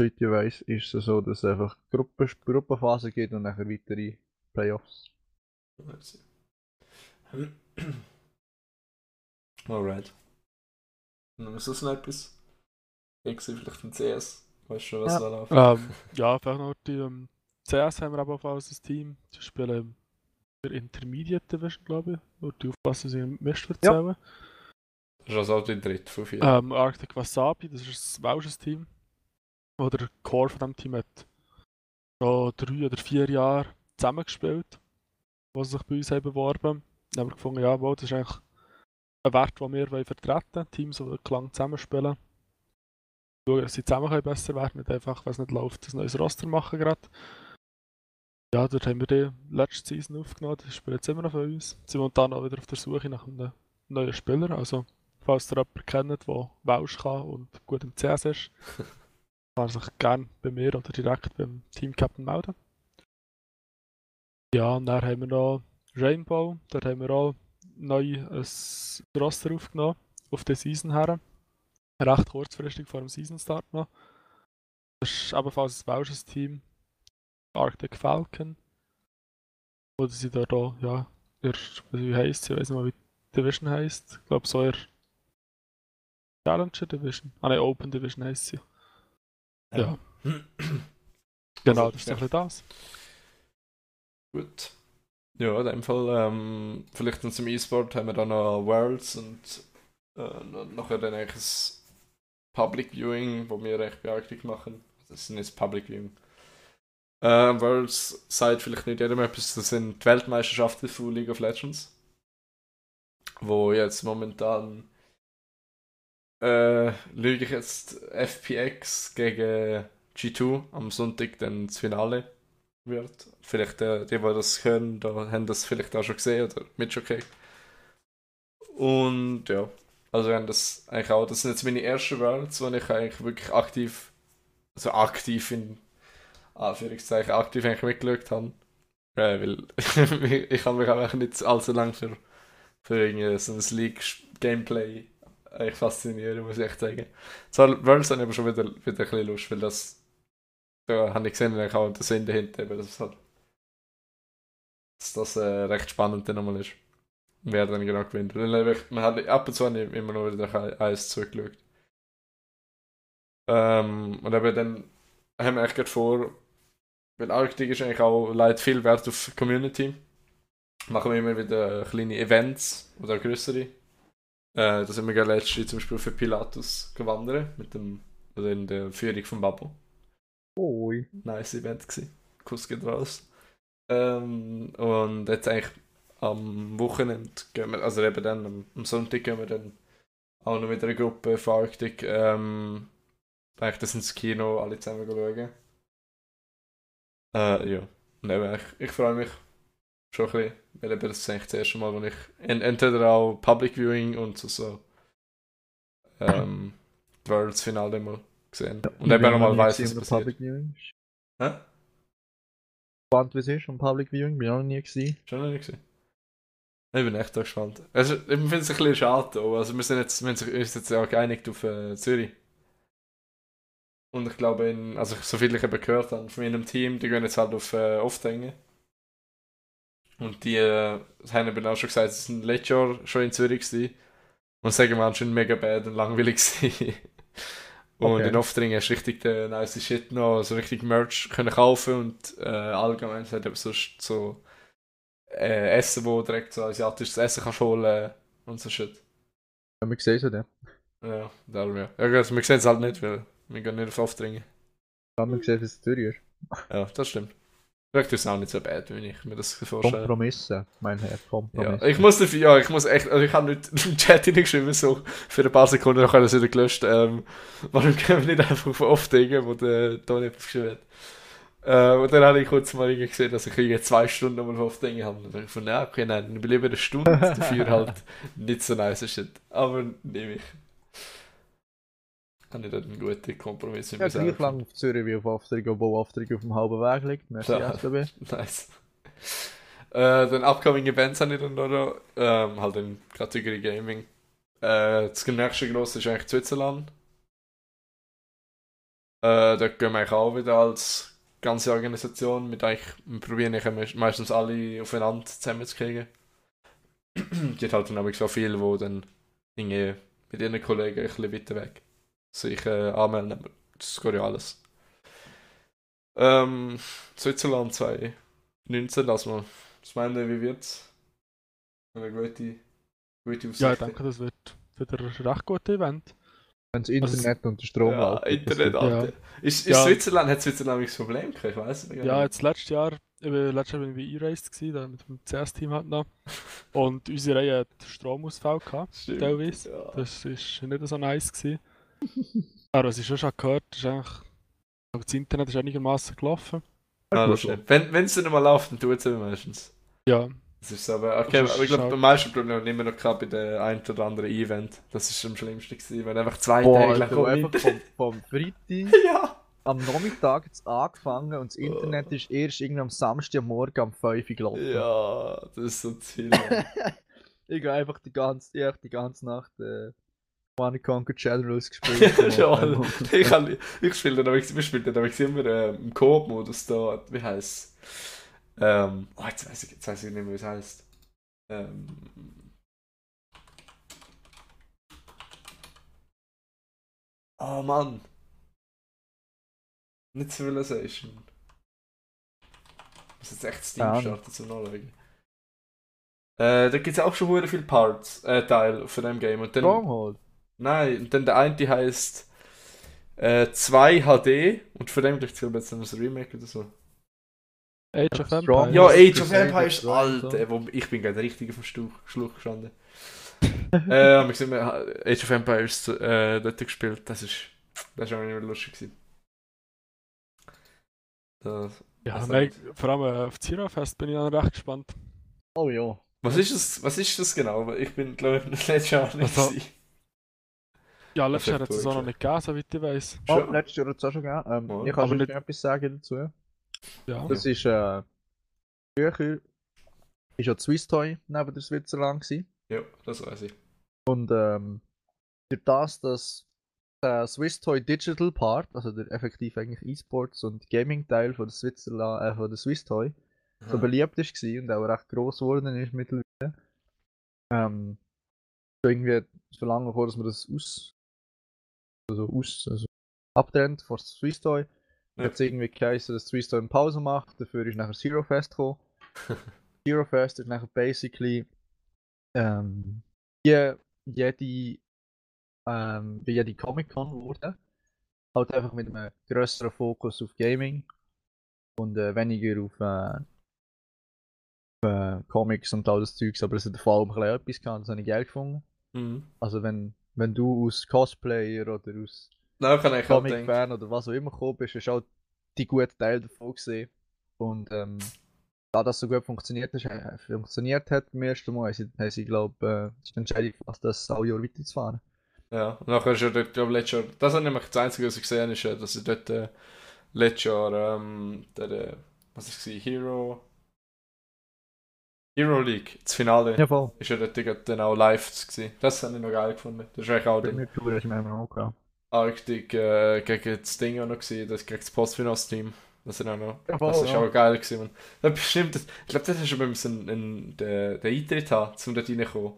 soweit ich weiß, ist es so, dass es einfach Gruppen, Gruppenphase gibt und nachher weitere Playoffs. Alright. Noch sonst noch etwas? Ich sehe vielleicht ein CS. Weißt du schon, was ja. da läuft? Ähm, ja, vielleicht noch die ähm, CS haben wir aber auch als Team. Die spielen in der Intermediate Division, glaube ich. Und die aufpassen, dass sie nicht Mist erzählen. Ja. Das ist also auch die dritte von vier. Ähm, Arctic Wasabi, das ist ein welsches Team oder der Core von dem Team hat schon drei oder vier Jahre zusammengespielt, die sich bei uns haben beworben. Dann haben wir gefunden, ja, wow, das ist eigentlich ein Wert, den wir vertreten wollen. Teams, die lang zusammenspielen. Schauen, dass sie zusammen besser werden, nicht einfach, es nicht läuft, ein neues Roster machen gerade. Ja, dort haben wir die letzte Season aufgenommen, die spielen jetzt immer noch für uns. Sie sind momentan auch wieder auf der Suche nach einem neuen Spieler, also falls ihr jemanden kennt, der Welsh kann und gut im CS ist, kann sich gerne bei mir oder direkt beim Team Captain melden. Ja, und dann haben wir noch Rainbow, dort haben wir auch neu ein Roster aufgenommen, auf der Season her. Recht kurzfristig vor dem Season Start noch. Das ist ebenfalls ein welsches Team. Arctic Falcon. Oder sie da, da ja, ihr, wie heisst sie, ich weiß nicht mal, wie die Division heisst. Ich glaube, so ihr Challenger Division. Ah, nein, Open Division heisst sie. Ja. Genau, das ist ja. ein bisschen das. Gut. Ja, in dem Fall, ähm, vielleicht dann zum E-Sport haben wir dann noch Worlds und äh, noch- nachher dann eigentlich Public Viewing, wo wir echt bei Arctic machen. Das sind jetzt Public Viewing. Äh, Worlds sagt vielleicht nicht jedem etwas, das sind die Weltmeisterschaften von League of Legends. Wo jetzt momentan äh, lüge ich jetzt FPX gegen G2 am Sonntag dann das Finale wird. Vielleicht äh, die, die das hören, da haben das vielleicht auch schon gesehen oder mit schon gekriegt. Und ja, also haben das eigentlich auch, das sind jetzt meine ersten Worlds, wo ich eigentlich wirklich aktiv, also aktiv in Anführungszeichen, aktiv eigentlich mitgeschaut habe. Äh, weil ich kann mich auch nicht allzu lange für, für irgendwie so ein League-Gameplay eigentlich faszinieren, muss ich echt sagen. So, Worlds habe ich aber schon wieder, wieder ein bisschen Lust, weil das da habe ich gesehen, eigentlich auch den Sinn dahinter, dass, es halt, dass das äh, recht spannend dann nochmal ist. Wer dann genau gewinnt. Man hat ab und zu immer noch wieder eins zurückgeschaut. Ähm, und eben dann haben wir echt gerade vor, weil Arctic ist eigentlich auch leider viel Wert auf Community. Machen wir immer wieder kleine Events oder größere. Äh, da sind wir gerade letztes Jahr zum Beispiel für Pilatus gewandert, mit dem, also in der Führung von Babo Oi. nice Event gewesen. Kuss geht raus. Ähm, und jetzt eigentlich am Wochenende gehen wir, also eben dann am, am Sonntag gehen wir dann auch noch mit einer Gruppe Arctic ähm, eigentlich das ins Kino alle zusammen schauen. Äh, ja. Und eben, ich, ich freue mich schon ein bisschen, weil eben das ist eigentlich das erste Mal, wo ich en, entweder auch Public Viewing und so, so ähm, die Worlds Finale mal gesehen. und eben nochmal weiß, was passiert. Public Viewing. Hä? Spannend, wie es ist, um Public Viewing, bin ich auch noch nie gewesen. Schon noch nicht gesehen. Ich bin echt gespannt. Also, ich finde es ein bisschen schade. auch. Also, wir sind jetzt, wir sich- uns jetzt ja geeinigt auf äh, Zürich. Und ich glaube, in, also so viel ich eben gehört habe von meinem Team, die gehen jetzt halt auf äh, Ofthängen. Und die äh, haben eben auch schon gesagt, sie sind letztes Jahr schon in Zürich gewesen. Und sagen wir anscheinend mega bad und langweilig gewesen. Und Okay. in Oftringen ist richtig der nice Shit noch, so richtig Merch können kaufen und äh, allgemein es hat eben sonst so äh, Essen, wo direkt so asiatisches Essen kannst holen und so Shit. Ja, wir sehen es ja. Ja, darum ja. Ja, also wir sehen es halt nicht, weil wir gehen nicht auf Oftringen. Wir haben gesehen, wie es ist. Ja, das stimmt. Vielleicht ist es auch nicht so bad, wie ich mir das vorstelle. Kompromisse, mein Herr, Ja, Kompromisse. ich muss dafür, ja, ich muss echt, also ich habe nicht im Chat hineingeschrieben, so für ein paar Sekunden, ich es wieder gelöscht. Ähm, warum gehen wir nicht einfach auf Oftingen, wo der Toni geschrieben hat? Äh, und dann habe ich kurz mal gesehen, dass ich irgendwie zwei Stunden mal auf Oftingen habe. Und dann ich von, ja, okay, nein, ich bin lieber eine Stunde, dafür halt nicht so nice Shit. Aber nehme ich. Habe ich dort einen guten Kompromiss mit Ja, mir selber lang auf Zürich wie auf Afterig, obwohl Afterig auf dem halben Weg liegt. Merci, Ja. SBB. Nice. Äh, dann Upcoming Events habe ich dann noch, ähm, halt in Kategorie Gaming. Äh, das nächste grosse ist eigentlich Switzerland. Äh, dort gehen wir auch wieder als ganze Organisation mit eigentlich, wir probieren eigentlich me- meistens alle aufeinander zusammenzukriegen. Gibt halt dann aber so viele, die dann irgendwie mit ihren Kollegen ein bisschen weiter weg sich äh, anmelden, aber das geht ja alles. Ähm, Switzerland 2019, lass mal. Was meint ihr, wie wird's? Eine gute, gute Aussicht. Ja, ich denke, das wird wieder ein recht gutes Event. Wenn das Internet und der Strom ja, läuft, Internet, das- Alter. Ist, ist Ja. Switzerland, hat Switzerland ein Problem gehabt? Ich weiß nicht. Ja, jetzt letztes Jahr, letztes Jahr bin ich bei E-Raced gewesen, da mit dem CS-Team halt noch. Und unsere Reihe hat Stromausfall gehabt, Stimmt, teilweise. Ja. Das ist nicht so nice gewesen. Aber was ich schon schon gehört, ist eigentlich, das Internet ist einigermaßen gelaufen. Ah, gut das stimmt. Wenn es dann mal läuft, dann tut es meistens. Ja, Das ist so, aber, okay, ist aber ich glaube, beim meisten Problem haben wir immer noch gehabt bei der ein oder anderen Event. Das ist am schlimmsten gewesen, wenn einfach zwei Boah, Tage lang einfach kommt. vom, vom Freitag Ja! am Nachmittag hat's angefangen und das Internet ist erst irgendwie am Samstagmorgen um 5 Uhr gelaufen. Ja, das ist so. Mann. ich gehe einfach die ganze, ich die ganze Nacht äh, Command Conquer Generals gespielt. ja, ich, ich spiele dann, wir spielen dann immer äh, im Coop-Modus da, wie heißt ähm, oh, jetzt weiß ich, jetzt weiß ich nicht mehr, wie es heißt. Ähm, oh Mann. Nicht Civilization. Das ist jetzt echt Steam Ja. starten zum Nachschauen. Äh, da gibt es auch schon hure viele Parts, äh, Teil von dem Game. Und dann, Stronghold. Nein, und dann der eine die heißt äh, 2 HD und von dem es jetzt ein Remake oder so. Age of. Empires. Ja, Age of Empires. Alter, wo, ich bin gerade richtig auf dem Stuhl, Schluch gestanden. äh, haben wir gesehen, Age of Empires äh, dort gespielt, das ist, das ist auch nicht mehr lustig gewesen. Das, Ja, Also- nein, vor allem äh, auf Zero Fest bin ich dann recht gespannt. Oh ja. was ist das, was ist das genau? Ich bin, glaube ich, letztes Jahr nicht Also-. Ja, letztes Jahr hat es auch noch nicht gegeben, soweit ich weiß. Oh, letztes Jahr hat es auch schon gegeben. Ähm, Ja. ich kann Aber schon nicht- etwas sagen dazu. Ja. Das ist, äh, früher ist ja Swiss Toy neben der Switzerland gewesen. Ja, das weiß ich. Und ähm, durch das, dass der Swiss Toy Digital Part, also der effektiv eigentlich E-Sports und Gaming-Teil von der Switzerland, äh, von der Swiss Toy, so beliebt ist gewesen und auch recht gross geworden ist mittlerweile. Ähm, so irgendwie Verlangen gekommen, dass man das aus, also aus, also abtrennt von Swiss Toy. Ja. Es irgendwie geheißen, dass Toy eine Pause macht, dafür ist nachher Zero Fest gekommen. Zero Fest ist nachher basically ähm, je, jede, ähm, wie jede Comic-Con wurde. Halt einfach mit einem größeren Fokus auf Gaming und äh, weniger auf, äh, auf äh, Comics und all das Zeugs, aber es hat vor allem ein bisschen etwas gehabt, das habe ich geil gefunden. Mhm. Also wenn, wenn du aus Cosplayer oder aus Nein, kann ich auch denken. Comic-Fan oder was auch immer gekommen bist, du auch die guten Teile davon gesehen. Und ähm, da das so gut funktioniert, ist, äh, funktioniert hat beim ersten Mal, haben sie, haben sie glaube äh, ist die Entscheidung gefasst, das alle Jahr weiterzufahren. Ja, und nachher ist ja dort, glaube letztes Jahr, das ist nämlich das Einzige, was ich gesehen habe, ist, ja, dass er dort äh, letztes Jahr, ähm, der, äh, was ist es, Hero, Hero League, das Finale, Ja, voll. ist ja dort dann auch live gewesen. Das habe ich noch geil gefunden. Das ist eigentlich auch Bei mir ist mir auch gehabt. Arctic äh, gegen das Ding auch noch gewesen, das gegen das Postfinals-Team. Das, sind auch noch, das ist ja. auch geil gewesen. Man. Das bestimmt, das, ich glaube, das hast du beim den, den Eintritt haben, um dort reinzukommen.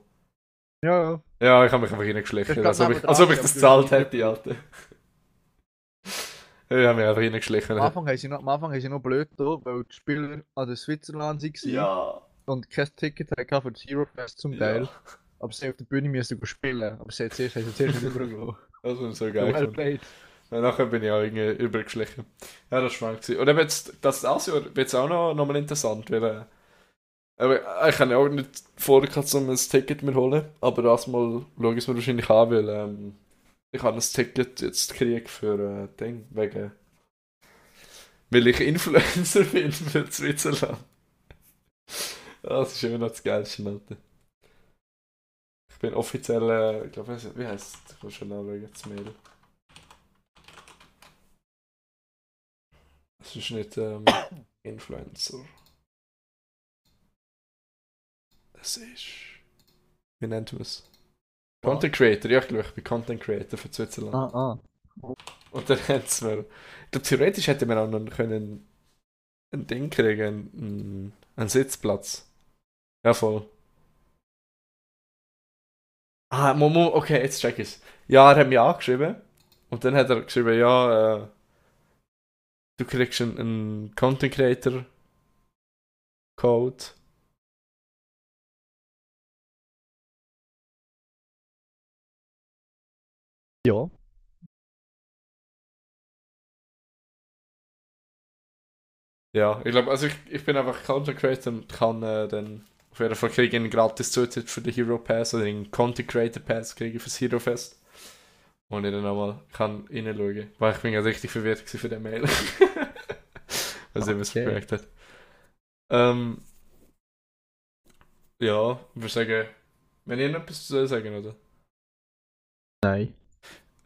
Ja, ja. Ja, ich habe mich einfach reingeschlichen. Als ob ich, als ob ich das gezahlt du- hätte, Alter. Ja, ich habe mich einfach reingeschlichen. Am Anfang haben sie noch, am Anfang noch blöd da, weil die Spieler an der Switzerland waren Ja. und kein Ticket hatten für Zero Fest zum Teil. ja. Aber sie auf der Bühne müssen spielen. Aber sie hat zuerst, haben sie zuerst. Das war so geil. Well gefunden. played. Ja, nachher bin ich auch irgendwie übergeschlichen. Ja, das war gewesen. Und eben jetzt, das das Jahr wird es auch noch, noch mal interessant, weil äh, aber ich habe auch nicht vor, gehabt, um ein Ticket mir holen, aber das mal schaue ich es mir wahrscheinlich an, weil ähm, ich habe ein Ticket jetzt gekriegt für äh, Ding, wegen weil ich Influencer bin für Switzerland. Das ist immer noch das Geilste, Alter. Ich bin offiziell, äh, ich glaube, wie heißt es? Ich muss schon nachschauen, das Mail. Es ist nicht ähm, Influencer. Es ist. Wie nennt man es? Content Creator, ja, ich glaube, ich bin Content Creator für Switzerland. Ah, ah. Und dann hätten sie mir. Ich glaube, theoretisch hätte man auch noch können ein Ding kriegen, einen, einen Sitzplatz. Ja, voll. Ah, Momo, okay, jetzt check ich's. Ja, er hat mich angeschrieben. Und dann hat er geschrieben, ja, äh, du kriegst einen, einen Content Creator Code. Ja. Ja, ich glaube, also ich, ich bin einfach Content Creator und kann äh, dann auf jeden Fall kriege ich einen gratis Zutritt für den Hero Pass oder einen Content Creator Pass kriege ich fürs Hero Fest. Und ich dann nochmal kann reinschauen. Weil ich bin ja richtig verwirrt für den Mail. Was ich mir Okay. Projekt hat. Ähm, ja, ich würde sagen, wenn ihr noch etwas zu sagen, oder? Nein.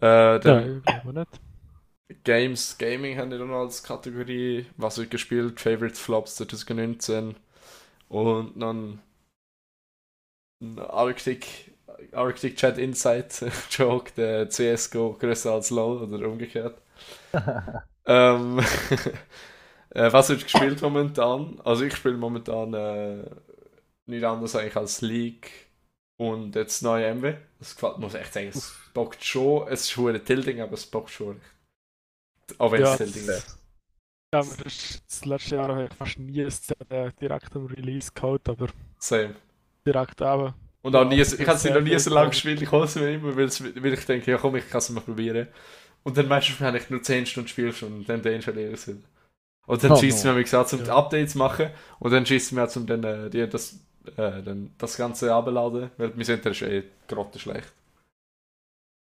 Äh, dann, Nein, glaube nicht. Games, Gaming haben wir noch als Kategorie, was wird gespielt, Favorite Flops 2019 und dann Arctic Arctic Chat Insight Joke, der CSGO größer als LOL oder umgekehrt. ähm, äh, was wird gespielt momentan? Also ich spiele momentan äh, nichts anderes eigentlich als League und jetzt neue MW. Das gefällt mir echt sagen, es bockt schon. Es ist ein Tilting, aber es bockt schon. Auch wenn Ja, es Tilting ist. Ja, aber das, ist- das letzte Jahr habe ich fast nie ein CD direkt am Release geholt, aber Same. direkt eben. Und auch Ja, nie, ich habe sie noch nie so lange gespielt, ich hole es mir immer, weil, es- ich denke, ja komm, ich kann es mal probieren. Und dann meistens habe ich nur 10 Stunden Spielstunde und dann deinstalliere ich es wieder. Und dann Oh, schießt no. mir, wie gesagt, zum Ja. Updates machen und dann schießt mir zum dann, äh, die, das, äh, dann das Ganze abladen, weil wir sind ist eh grottenschlecht.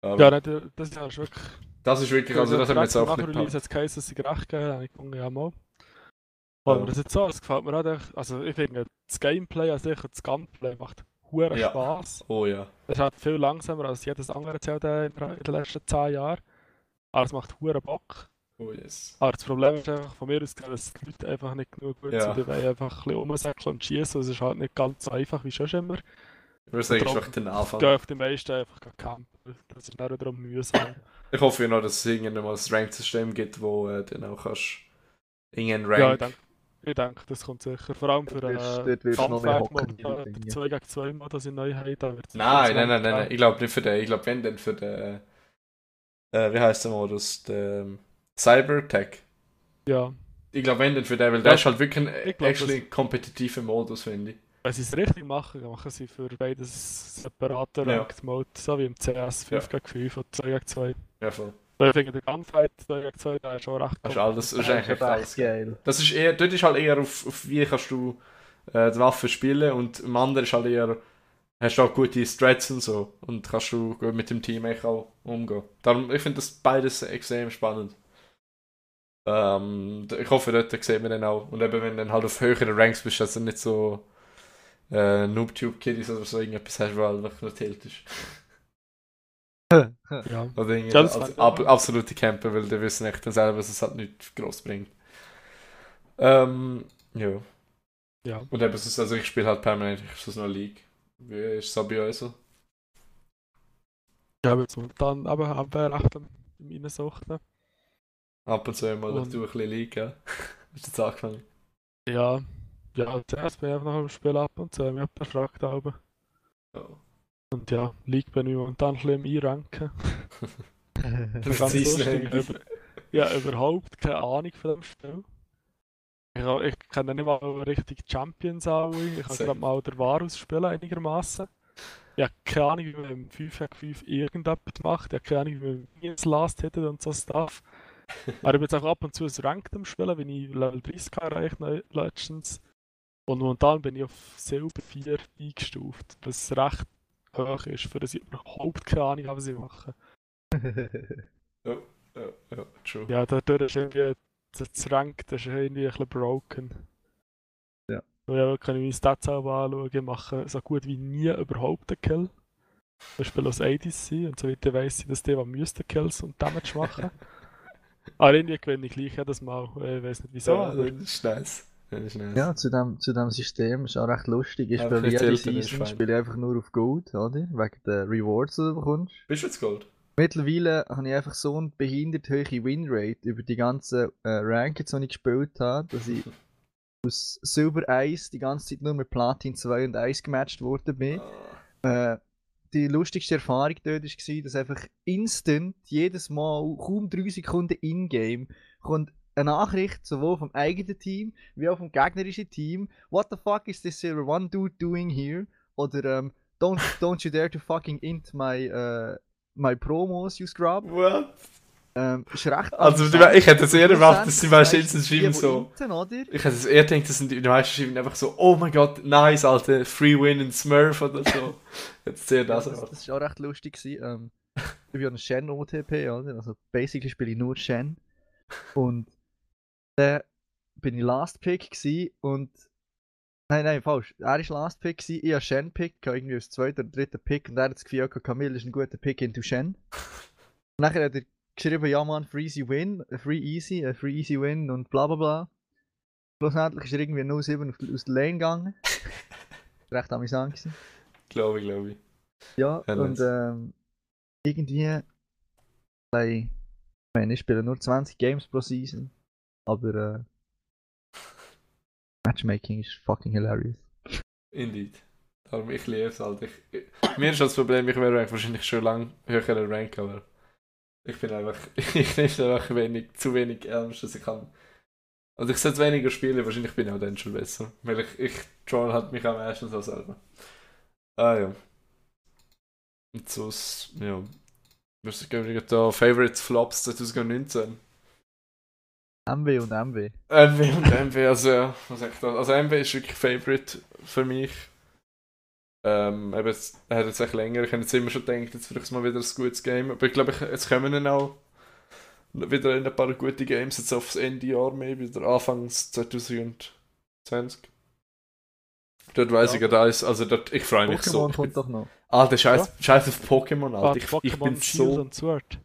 Aber Ja, nicht, das ist wirklich. Das ist wirklich, also das haben wir jetzt auch nicht gepackt. es geheißen, dass sie gerecht gegeben haben. Ich gefunden, ja mal. Ja. Aber das jetzt so, das gefällt mir auch. Also ich finde, das Gameplay an sich, das Gunplay macht hure Ja. Spaß. Oh ja. Es ist halt viel langsamer als jedes andere Zelda in den letzten 10 Jahren. Aber es macht hure Bock. Oh yes. Aber das Problem ist einfach von mir aus, dass die Leute einfach nicht genug gut Ja. sind. Die wollen einfach ein bisschen rumsäckeln und schießen. Es ist halt nicht ganz so einfach wie schon immer. Ich würde sagen, ist wirklich den Anfang. Gehen auf die meisten einfach campen. Das ist dann wiederum mühsam. Ich hoffe ja noch, dass es irgendwann mal ein Rank-System gibt, wo äh, dann auch kannst irgendeinen Rank... Ja, ich denke, ich denke, das kommt sicher. Vor allem für äh, äh, Dinge. 2 gegen 2 Mod, das ich neu habe, da wird Nein, nein, nein, nein, nein. Ich glaube nicht für den. Ich glaube, wenn, dann für den. Äh, wie heißt der Modus? Der ähm, Cybertech. Ja, Ich glaube, wenn, dann für den, weil der ist halt wirklich ein ich glaub, actually kompetitiver Modus, finde ich. wenn sie es richtig machen, machen sie für beides separaten Ja. Ranked Mode, so wie im CS 5 gegen 5 oder 2 gegen 2. Ja, voll. Ich finde, der Gunfight 2 gegen 2, der ist schon recht Das ist alles. Das ist eigentlich echt alles. geil. Das ist eher, dort ist halt eher auf, auf wie kannst du äh, die Waffe spielen und im anderen ist halt eher, hast du auch gute Strats und so und kannst du gut mit dem Team auch umgehen. Darum, ich finde das beides extrem spannend. Ähm, ich hoffe, dort sehen wir dann auch. Und eben, wenn du dann halt auf höheren Ranks bist, dass du nicht so äh, Noob-Tube-Kiddies oder so irgendetwas hast, weil einfach nur Tilt ist. Ja. Oder irgendwie Ja, das als ab, absolute Camper, weil die wissen echt dann selber, dass es halt nicht groß bringt. Ähm, ja. ja. Und eben, sonst- also ich spiele halt permanent, ich ist noch League. Wie ist es so bei euch so? Ich habe jetzt momentan aber aber recht am- im Reinsuchten. Ab und zu mal Und- du ein bisschen League, ja? Hast du jetzt angefangen? Ja. Ja, zuerst bin ich einfach noch am Spiel ab und zu, mich befragt aber. Ja. Und ja, League bin ich momentan ein bisschen im Einranken. Das Ganz ist lustig. Über, ja, überhaupt keine Ahnung von dem Spiel. Ich, ich kenne nicht mal richtig Champions alle. Ich kann gerade mal der Varus spielen einigermaßen. Ich habe keine Ahnung, wie man im 5 gegen 5 irgendetwas macht. Ich habe keine Ahnung, wie man ins Last hittet und so Stuff. Aber ich bin jetzt auch ab und zu ein Ranked am Spielen, wenn ich Level 30 erreicht letztens. Und momentan bin ich auf Silber 4 eingestuft, was recht hoch ist, für das ich überhaupt keine Ahnung habe, was ich mache. Ja, ja, true. Ja, dadurch ist irgendwie das Rank, das ist irgendwie ein bisschen broken. Ja. Weil ja, kann ich meine Stats auch anschauen, mache so gut wie nie überhaupt einen Kill. Ich spiele als ADC und so weiter weiss ich, dass die, die müssten Kills und Damage machen. Aber irgendwie gewinne ich gleich jedes Mal. Ich weiß nicht wieso. Ja, das ist nice. Ja, zu dem, zu dem System ist auch recht lustig. Ich spiele jede Season spiele ich einfach nur auf Gold, oder? Wegen der Rewards, die du bekommst. Bist du jetzt Gold? Mittlerweile habe ich einfach so eine behindert hohe Winrate über die ganzen äh, Rankings, die ich gespielt habe, dass ich aus Silber 1 die ganze Zeit nur mit Platin 2 und 1 gematcht worden bin. Ah, Äh, die lustigste Erfahrung dort war, dass einfach instant, jedes Mal, kaum 3 Sekunden in-game, kommt eine Nachricht sowohl vom eigenen Team wie auch vom gegnerischen Team. What the fuck is this Silver One Dude doing here? Oder ähm, don't, don't you dare to fucking int my, äh, my promos, you scrub. What? Ähm, ist recht Also, ich hätte es eher erwartet, dass die meisten Instanz schreiben so. inten? Ich hätte es eher gedacht, dass die meisten schreiben einfach so, oh mein Gott, nice, Alter, Free Win in Smurf oder so. Jetzt sehr das. Ja, das, das ist auch recht lustig. Gewesen. Ähm, ich bin ja ein Shen OTP, oder? Also basically spiele ich nur Shen. Und dann bin ich Last Pick gewesen und. Nein, nein, falsch. Er war Last Pick, gewesen. ich habe Shen Pick, irgendwie als zweiter oder dritter Pick und er hat das Gefühl, gehabt, Camille ist ein guter Pick into Shen. Und nachher hat er geschrieben, ja man, free easy win, free easy, äh, free easy win und bla bla bla. Schlussendlich ist er irgendwie 07 auf, aus der Lane gegangen. Recht amüsant gewesen. Glaube ich, glaube ich. Ja, Ja, und ähm, irgendwie, ich meine, ich spiele nur 20 Games pro Season, aber äh, Matchmaking ist fucking hilarious. Indeed. Darum, ich liebe es halt. Ich, ich, mir ist das Problem, ich wäre wahrscheinlich schon lange höherer Rank, aber ich bin einfach, ich nehme einfach wenig, zu wenig ernst, dass ich kann. Also ich sollte weniger spielen, wahrscheinlich bin ich auch dann schon besser. Weil ich, ich troll halt mich am meisten so selber. Ah ja. Und sonst, ja. Was ist da Favorite Flops 2019? MW und MW. MW und MW, also ja, was sag ich da? Also MW ist wirklich Favorite für mich. Ähm, eben, es- hat jetzt echt länger, ich habe jetzt immer schon gedacht, jetzt vielleicht mal wieder ein gutes Game, aber ich glaube, ich, jetzt kommen dann auch wieder ein paar gute Games, jetzt aufs Ende Jahr, maybe, oder Anfangs 2020. Dort weiss Ja. ich gerade alles, also dort, ich freue mich so. Pokémon Ich kommt doch noch. Alter, scheiß, scheiß auf Pokémon, Alter. Ich, ich, bin Shield so, und Sword.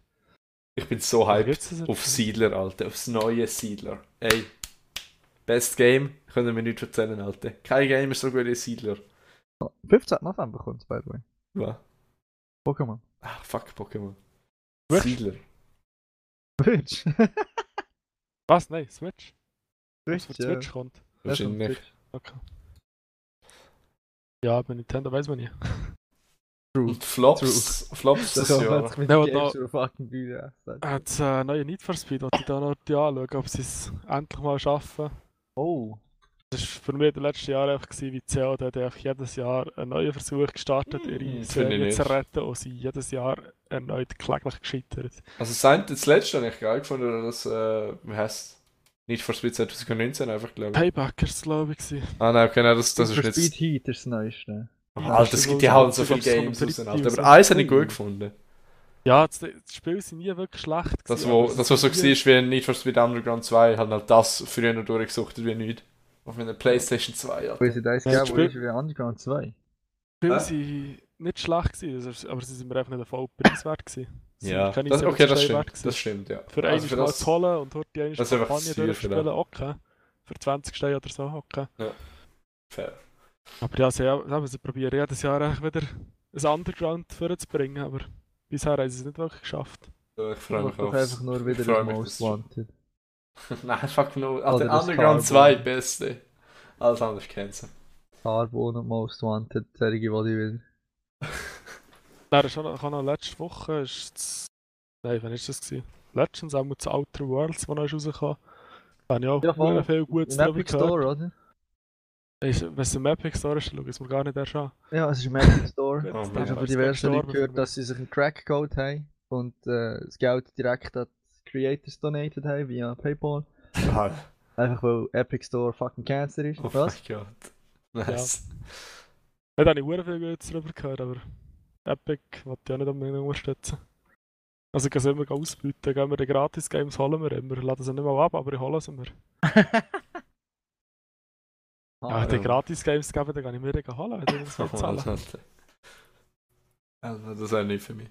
Ich bin so Oder hyped. Auf? Siedler, Alter. Aufs neue Siedler. Ey. Best Game. Können wir nicht erzählen, Alter. Kein Game ist so gut wie Siedler. 15. November kommt by the way. Was? Pokémon. Ah, fuck Pokémon. Siedler. Switch. Was? Nein, Switch? Was für Switch, ja. Switch kommt. Wahrscheinlich. Okay. Ja, bei Nintendo weiß man nie. True. Und Flops. Flops Das Jahr. man sich mit und fucking Bühne. Hat es äh, neue Need for Speed, wollte ich da noch die anschauen, ob sie es endlich mal schaffen. Oh. Das war für mich in den letzten Jahren einfach, gewesen, wie CO, der hat einfach jedes Jahr einen neuen Versuch gestartet, ihre ich Serie zu retten und sie jedes Jahr erneut kläglich gescheitert. Also sein, das letzte habe ich geil gefunden, oder das, äh, wie heißt Nicht for Speed 2019 einfach, glaube ich. Payback ist es, glaube ich. Ah nein, okay, nein, das, das Für ist Speed nicht... Heat ist das Neueste. Alter, das gibt, die hauen so viele Games raus, Alter. Aber eins habe ich gut gefunden. Ja, das, Spiel sind nie wirklich schlecht. Das, wo, es das, was so ist war, wie Need for Speed Underground 2, hat halt das früher noch durchgesuchtet wie nichts. Auf meiner Playstation 2, Weil Alter. sie das Ja, geben, das wo Spiel- ist wie Underground 2. Spiele Hä? sind nicht schlecht gewesen, aber sie sind mir einfach nicht voll preiswert gewesen. Sie Ja, das, okay, das 70 stimmt. Das stimmt, ja. Für Also mal zu holen und dort die eine ist Kampagne durchspielen, okay. Für 20 Steine oder so, okay. Fair. Aber ja, sie, ja, sie probieren jedes Jahr wieder ein Underground vorzubringen, aber bisher haben sie es nicht wirklich geschafft. Ja, Ich freue mich doch aufs- einfach nur wieder mich, Most Wanted. Nein, fuck no. Alter, das Underground Carbon. 2, beste. Alles andere kennst Carbon und Most Wanted, solche, die ich will. Nein, das ist auch noch, letzte Woche ist das... Nein, wann ist das gewesen? Letztens auch mit Outer Worlds, wo noch rausgekommen. Da habe ich auch Ja, viel Gutes Im Epic gehört. Store, oder? Ist- Wenn es im Epic Store ist, schaue ich es mir gar nicht erst an. Ja, es ist im Epic Store. Oh Ich habe von diversen Leuten gehört, dass sie sich einen Crackcode haben und äh, das Geld direkt an die Creators donated haben via Paypal. Einfach weil Epic Store fucking Cancer ist. Oh Was? mein Gott. Nice. Ja, da habe ich sehr viel Gutes darüber gehört, aber Epic wollte ich auch nicht unbedingt unterstützen. Also ich kann es immer ausbieten, gehen wir die Gratis-Games holen wir immer, laden sie nicht mal ab, aber ich hole sie mir. Ah, Ja, die. Gratis-Games geben, dann kann ich mir die holen, wenn ich das Oh, zahlen. Also, das ist auch nicht für mich.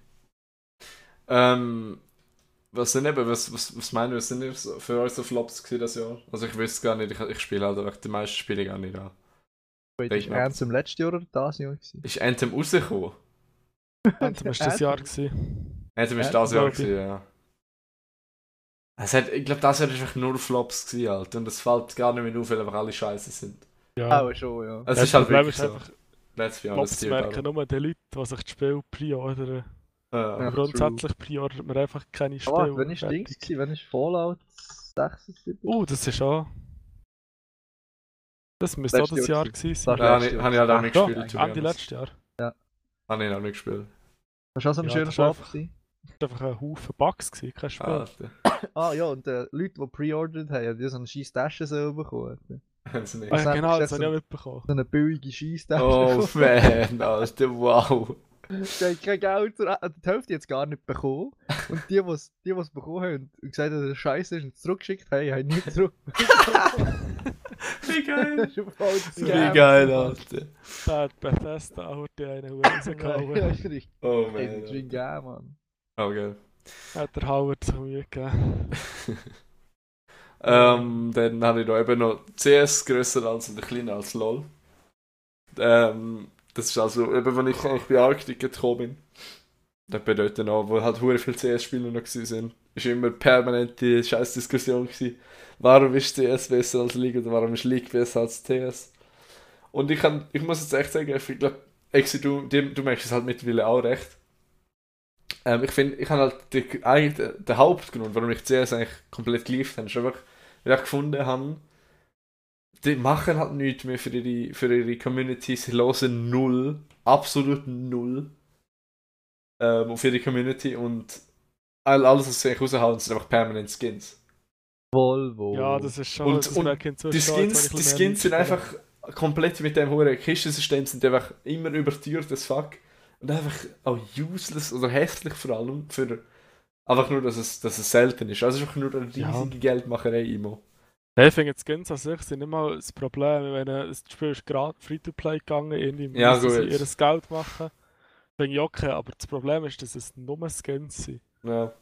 Ähm, was sind eben, was, was, was meinen wir, was sind für euch so Flops gewesen das Jahr? Also ich wüsste gar nicht, ich, ich spiele halt einfach die meisten Spiele gar nicht an. Wait, ist im letzten Jahr oder das Jahr gewesen? Ist Anthem rausgekommen? Anthem ist das Jahr gewesen. Anthem ist Anthem, das Jahr gewesen, ja. Es hat, ich glaube, das Jahr ist einfach nur Flops gewesen, Alter. Und es fällt gar nicht mehr auf, weil einfach alle scheiße sind. Ja. Auch schon, ja. Es Ja, ist halt Problem wirklich ist so. einfach, Let's be honest, hier, merken nur die Leute, die sich das Spiel pre-ordern. Ja. Ja. Grundsätzlich pre-ordert man einfach keine Spiele. Aber wann ist. Dings gewesen? Wann ist Fallout 76? Oh, das ist auch... Das müsste auch das Jahr gewesen Das sein. Ja, habe ich, Jahr. hab ich halt auch nicht Ja, gespielt. Ende letztes Jahr. Habe ich noch nicht gespielt. Das war auch so ein Ja, schöner gewesen. Das war einfach ein Haufen Bugs, gewesen, kein Spiel. Alter. Ah ja, und äh, Leute, die pre-ordered haben, haben die so eine scheiß Tasche so bekommen. Haben sie nicht. Ah, genau, das habe ich auch mitbekommen. So eine billige Scheißtasche. Oh man, Alter, wow. Die haben kein Geld, die Hälfte jetzt gar nicht bekommen. Und die, die es die, bekommen haben und gesagt haben, dass es scheiße ist und es zurückgeschickt haben, haben nicht zurück. Wie geil. das ist Wie geil, Alter. Da hat Bethesda auch die einen Huren rausgehauen. das ist richtig. Oh man. das ist ein Game, Mann. Okay. Hat der Howard so Mühe gegeben. Ähm, dann habe ich da eben noch CS grösser als oder kleiner als LOL. Ähm, Das ist also, eben, wenn ich eigentlich bei Arctic gekommen bin, da bei dort noch, wo halt hure viele CS-Spieler noch sind, ist immer permanent die scheiß Diskussion gewesen, warum ist CS besser als League oder warum ist League besser als CS? Und ich, kann, ich muss jetzt echt sagen, ich glaube, du, du, du merkst es halt mittlerweile auch recht. Ähm, ich finde, ich habe halt eigentlich der Hauptgrund, warum ich CS eigentlich komplett geliebt habe, ist einfach, weil ich gefunden habe, die machen halt nichts mehr für ihre, für ihre Community, sie hören null, absolut null ähm, auf ihre Community und all- alles, was sie raushauen, sind einfach permanent Skins. Volvo. Ja, das ist schon. Und- das und ich Die Skins, die Skins sind einfach komplett mit dem hohen Kistensystem sind einfach immer überteuert as fuck und einfach auch useless oder hässlich vor allem für einfach nur, dass es, dass es selten ist. Also es ist einfach nur eine riesige Ja. Geldmacherei immer. Nein, ich finde jetzt Skins an sich sind nicht mal das Problem, wenn das Spiel ist gerade Free-to-Play gegangen, irgendwie Ja, müssen sie gut. ihr Geld machen. Finde ich okay, aber das Problem ist, dass es nur Skins sind. Ja.